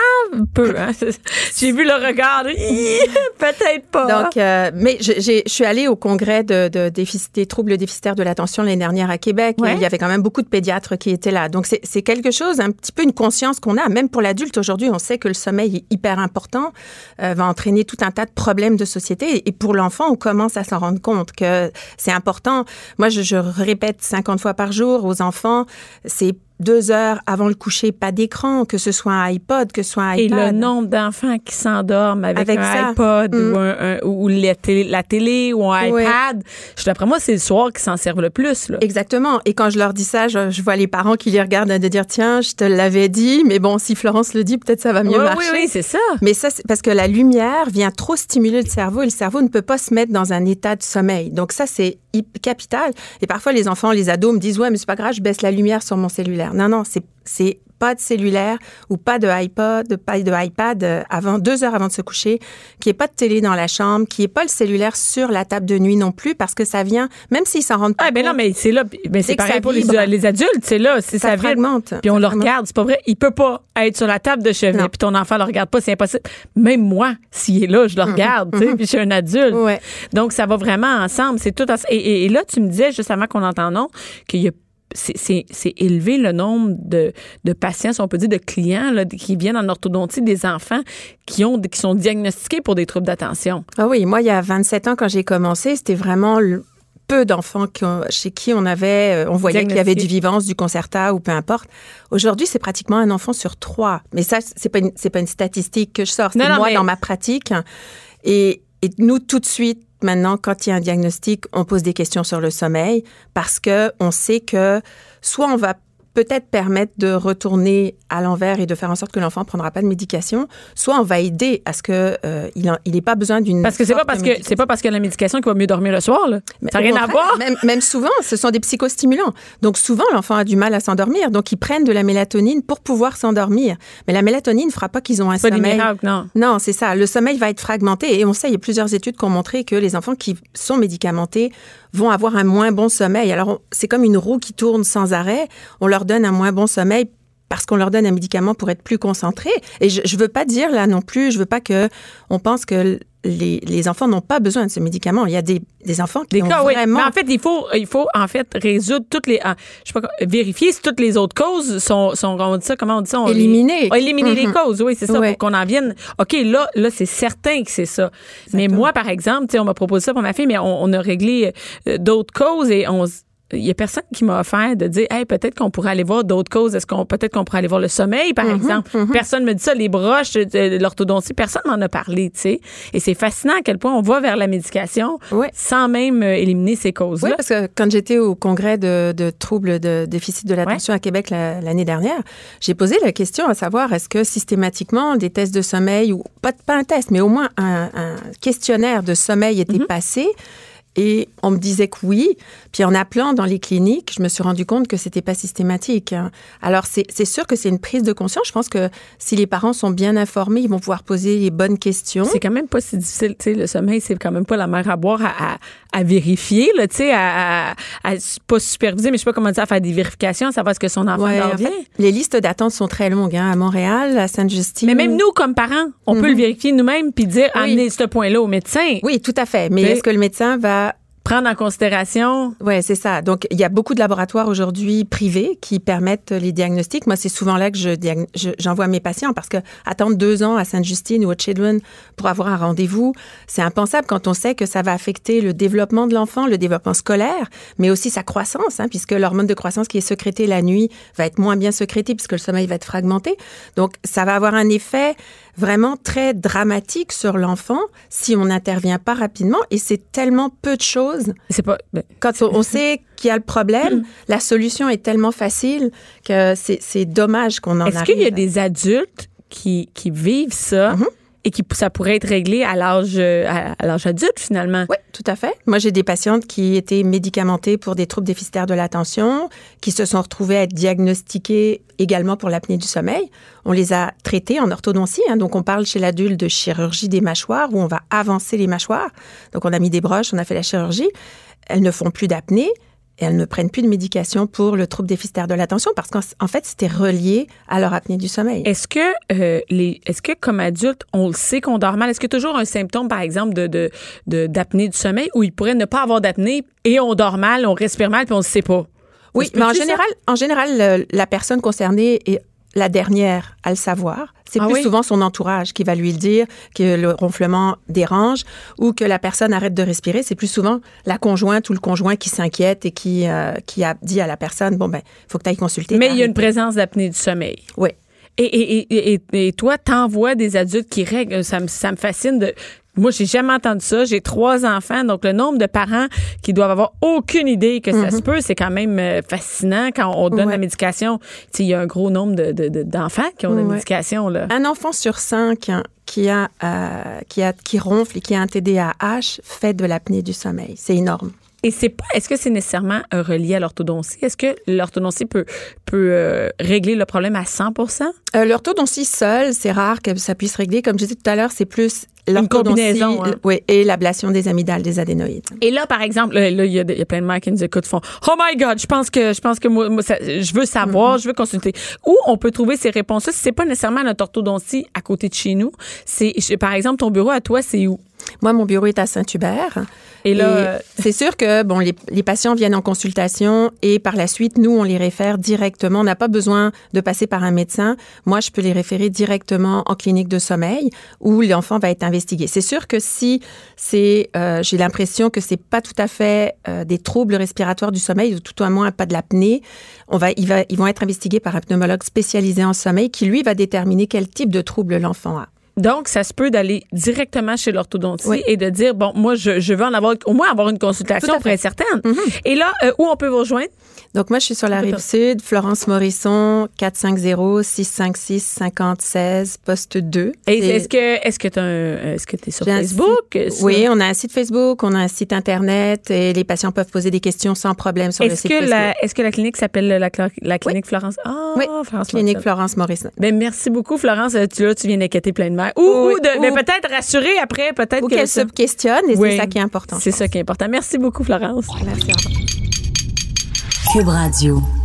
peu. Hein? J'ai vu le regard. Peut-être pas. Donc, euh, mais je, suis allée au congrès de, de défici- des troubles déficitaires de l'attention l'année dernière à Québec. Ouais. Et il y avait quand même beaucoup de pédiatres qui étaient là. Donc, c'est, c'est quelque chose, un petit peu une conscience qu'on a. Même pour l'adulte aujourd'hui, on sait que le sommeil est hyper important, euh, va entraîner tout un tas de problèmes de société. Et pour l'enfant, on commence à s'en rendre compte que c'est important. Moi, je, je répète 50 fois par jour aux enfants, c'est deux heures avant le coucher, pas d'écran, que ce soit un iPod, que ce soit un Et iPad. le nombre d'enfants qui s'endorment avec, Avec un ça. iPod Mm. ou, un, un- ou la, télé, la télé ou un iPad, je d'après moi, c'est le soir qu'ils s'en servent le plus. Là. Exactement. Et quand je leur dis ça, je, je vois les parents qui les regardent de dire tiens, je te l'avais dit, mais bon, si Florence le dit, peut-être ça va mieux Oui, marcher. oui, oui, c'est ça. Mais ça, c'est parce que la lumière vient trop stimuler le cerveau et le cerveau ne peut pas se mettre dans un état de sommeil. Donc ça, c'est capital. Et parfois, les enfants, les ados me disent, ouais, mais c'est pas grave, je baisse la lumière sur mon cellulaire. Non, non, c'est, c'est pas de cellulaire ou pas de iPod, pas de iPad euh, avant deux heures avant de se coucher, qui est pas de télé dans la chambre, qui est pas le cellulaire sur la table de nuit non plus, parce que ça vient, même s'ils s'en rendent pas Ah, ben non, mais c'est là. Ben, c'est pareil pour les, adultes, c'est là. C'est ça ça fragmente. Puis on Ça le fragmente. regarde, c'est pas vrai. Il peut pas être sur la table de chevet, puis ton enfant le regarde pas, c'est impossible. Même moi, s'il est là, je le regarde, tu sais, puis je suis un adulte. Ouais. Donc, ça va vraiment ensemble. C'est tout. en- Et, et- et là, tu me disais, juste avant qu'on entende non, qu'il y a c'est- élevé le nombre de, de patients, si on peut dire, de clients là, qui viennent en orthodontie, des enfants qui, ont, qui sont diagnostiqués pour des troubles d'attention. Ah oui, moi, il y a 27 ans, quand j'ai commencé, c'était vraiment le- peu d'enfants chez qui on avait, euh, on voyait qu'il y avait du vivance, du concerta ou peu importe. Aujourd'hui, c'est pratiquement un enfant sur trois. Mais ça, c'est pas une, pas une statistique que je sors. C'est moi mais- dans ma pratique. Et, et nous, tout de suite, maintenant, quand il y a un diagnostic, on pose des questions sur le sommeil parce que on sait que soit on va peut-être permettre de retourner à l'envers et de faire en sorte que l'enfant ne prendra pas de médication, soit on va aider à ce que euh, il n'ait pas besoin d'une Parce que c'est pas parce que c'est pas parce qu'il y a la médication qu'il va mieux dormir le soir. Là. Mais Ça n'a rien à voir. Même, même souvent, ce sont des psychostimulants. Donc souvent, l'enfant a du mal à s'endormir. Donc ils prennent de la mélatonine pour pouvoir s'endormir. Mais la mélatonine ne fera pas qu'ils ont un pas sommeil. miracles, non. Non, c'est ça. Le sommeil va être fragmenté. Et on sait, il y a plusieurs études qui ont montré que les enfants qui sont médicamentés vont avoir un moins bon sommeil. Alors, c'est comme une roue qui tourne sans arrêt. On leur donne un moins bon sommeil parce qu'on leur donne un médicament pour être plus concentrés. Et je, je veux pas dire là non plus, je veux pas que on pense que les, les enfants n'ont pas besoin de ce médicament. Il y a des, des enfants qui Des ont cas, oui. vraiment Mais en fait, il faut, il faut en fait résoudre toutes les, ah, je sais pas, vérifier si toutes les autres causes sont, sont on dit ça, comment on dit ça? On les- Éliminer. Éliminer les Mhm. causes, oui, c'est ça, Ouais. pour qu'on en vienne. OK, là, là, c'est certain que c'est ça. Mais moi, par exemple, tu sais, on m'a proposé ça pour ma fille, mais on, on a réglé euh, d'autres causes et on il y a personne qui m'a offert de dire, hey, peut-être qu'on pourrait aller voir d'autres causes. Est-ce qu'on, peut-être qu'on pourrait aller voir le sommeil, par exemple? Personne me dit ça, les broches, l'orthodontie, personne m'en a parlé, tu sais. Et c'est fascinant à quel point on va vers la médication sans même euh, éliminer ces Oui, causes-là. parce que quand j'étais au congrès de, de troubles de déficit de l'attention à Québec la- l'année dernière, j'ai posé la question à savoir est-ce que systématiquement des tests de sommeil ou pas, pas un test, mais au moins un, un questionnaire de sommeil était passé? Et on me disait que oui. Puis en appelant dans les cliniques, je me suis rendu compte que c'était pas systématique. hein. Alors c'est sûr que c'est une prise de conscience. Je pense que si les parents sont bien informés, ils vont pouvoir poser les bonnes questions. C'est quand même pas si difficile, tu sais, le sommeil, c'est quand même pas la mer à boire à, à, à vérifier, là, tu sais, à, à, pas superviser, mais je sais pas comment dire, à faire des vérifications, à savoir est-ce que son enfant Ouais, en fait, les listes d'attente sont très longues hein, à Montréal, à Sainte-Justine. Mais même nous, comme parents, on peut le vérifier nous-mêmes puis dire, Oui. amener ce point-là au médecin. Oui, tout à fait. Mais- est-ce que le médecin va Prendre en considération. Ouais, c'est ça. Donc, il y a beaucoup de laboratoires aujourd'hui privés qui permettent les diagnostics. Moi, c'est souvent là que je j'envoie mes patients parce que attendre deux ans à Sainte-Justine ou au Children pour avoir un rendez-vous, c'est impensable quand on sait que ça va affecter le développement de l'enfant, le développement scolaire, mais aussi sa croissance, hein, puisque l'hormone de croissance qui est sécrétée la nuit va être moins bien sécrétée puisque le sommeil va être fragmenté. Donc, ça va avoir un effet vraiment très dramatique sur l'enfant si on n'intervient pas rapidement. Et c'est tellement peu de choses C'est pas. ben, quand on, on sait qu'il y a le problème, la solution est tellement facile que c'est c'est dommage qu'on en Est-ce qu'il y a des adultes qui, qui vivent ça Mhm. Et qui ça pourrait être réglé à l'âge à l'âge adulte finalement? Oui, tout à fait. Moi, j'ai des patientes qui étaient médicamentées pour des troubles déficitaires de l'attention, qui se sont retrouvées à être diagnostiquées également pour l'apnée du sommeil. On les a traitées en orthodontie. hein. donc, on parle chez l'adulte de chirurgie des mâchoires où on va avancer les mâchoires. Donc, on a mis des broches, on a fait la chirurgie. Elles ne font plus d'apnée. Elles ne prennent plus de médication pour le trouble déficitaire de l'attention parce qu'en en fait, c'était relié à leur apnée du sommeil. Est-ce que euh, les est-ce que comme adulte, on le sait qu'on dort mal? Est-ce qu'il y a toujours un symptôme, par exemple, de, de, de- d'apnée du sommeil où il pourrait ne pas avoir d'apnée et on dort mal, on respire mal puis on ne sait pas? Oui, mais en ça? général, en général, la personne concernée est la dernière à le savoir. C'est Ah plus oui? souvent son entourage qui va lui le dire que le ronflement dérange ou que la personne arrête de respirer. C'est plus souvent la conjointe ou le conjoint qui s'inquiète et qui, euh, qui a dit à la personne, bon, ben, faut que tu ailles consulter. Mais il y a une présence d'apnée du sommeil. Oui. Et, et, et, et, et toi, t'envoies des adultes qui règlent. Ça me, ça me fascine de. Moi, j'ai jamais entendu ça. J'ai trois enfants, donc le nombre de parents qui doivent avoir aucune idée que ça se peut, c'est quand même euh, fascinant quand on donne. Ouais. la médication. Il y a un gros nombre de, de- de- d'enfants qui ont la médication là. Un enfant sur cinq hein, qui, a, euh, qui, a, qui ronfle et qui a un TDAH fait de l'apnée du sommeil. C'est énorme. Et c'est pas. Est-ce que c'est nécessairement relié à l'orthodontie? Est-ce que l'orthodontie peut peut euh, régler le problème à 100 Euh, L'orthodontie seule, c'est rare que ça puisse régler. Comme je disais tout à l'heure, c'est plus l'orthodontie combinaison, hein. oui, et l'ablation des amygdales, des adénoïdes. Et là, par exemple, là, il y, a il y a plein de mères qui nous écoutent, font Oh my God, je pense que je pense que moi, moi, ça- je veux savoir, je veux consulter. Où on peut trouver ces réponses-là? Si c'est pas nécessairement notre orthodontie à côté de chez nous, c'est par exemple ton bureau à toi, c'est où? Moi, mon bureau est à Saint-Hubert. Et là, euh, c'est sûr que bon, les, les patients viennent en consultation et par la suite, nous, on les réfère directement. On n'a pas besoin de passer par un médecin. Moi, je peux les référer directement en clinique de sommeil où l'enfant va être investigué. C'est sûr que si c'est, euh, j'ai l'impression que c'est pas tout à fait euh, des troubles respiratoires du sommeil ou tout au moins pas de l'apnée, on va, il va, ils vont être investigués par un pneumologue spécialisé en sommeil qui lui va déterminer quel type de trouble l'enfant a. donc, ça se peut d'aller directement chez l'orthodontiste Oui. et de dire, bon, moi, je, je veux en avoir, au moins avoir une consultation pour être certaine. Mhm. Et là, euh, où on peut vous rejoindre? Donc moi, je suis sur la rive sud, Florence Morisson, 450-656-5016, poste 2. Et C'est- est-ce que est-ce que tu est-ce que es sur Facebook? site- Sur- Oui, on a un site Facebook, on a un site Internet et les patients peuvent poser des questions sans problème sur le site que, Facebook. la, est-ce que la clinique s'appelle la, clinique Florence? Ah, Oui, Florence Clinique Morisson. Florence Morisson. Ben, merci beaucoup, Florence. Euh, Tu, là, tu viens d'inquiéter plein de mères. Ou, Oui, ou de, ou- ben, peut-être rassurer après, peut-être Ou que qu'elle se questionne et c'est ça qui est important. C'est ça qui est important. Merci beaucoup, Florence. Merci. Cube Radio.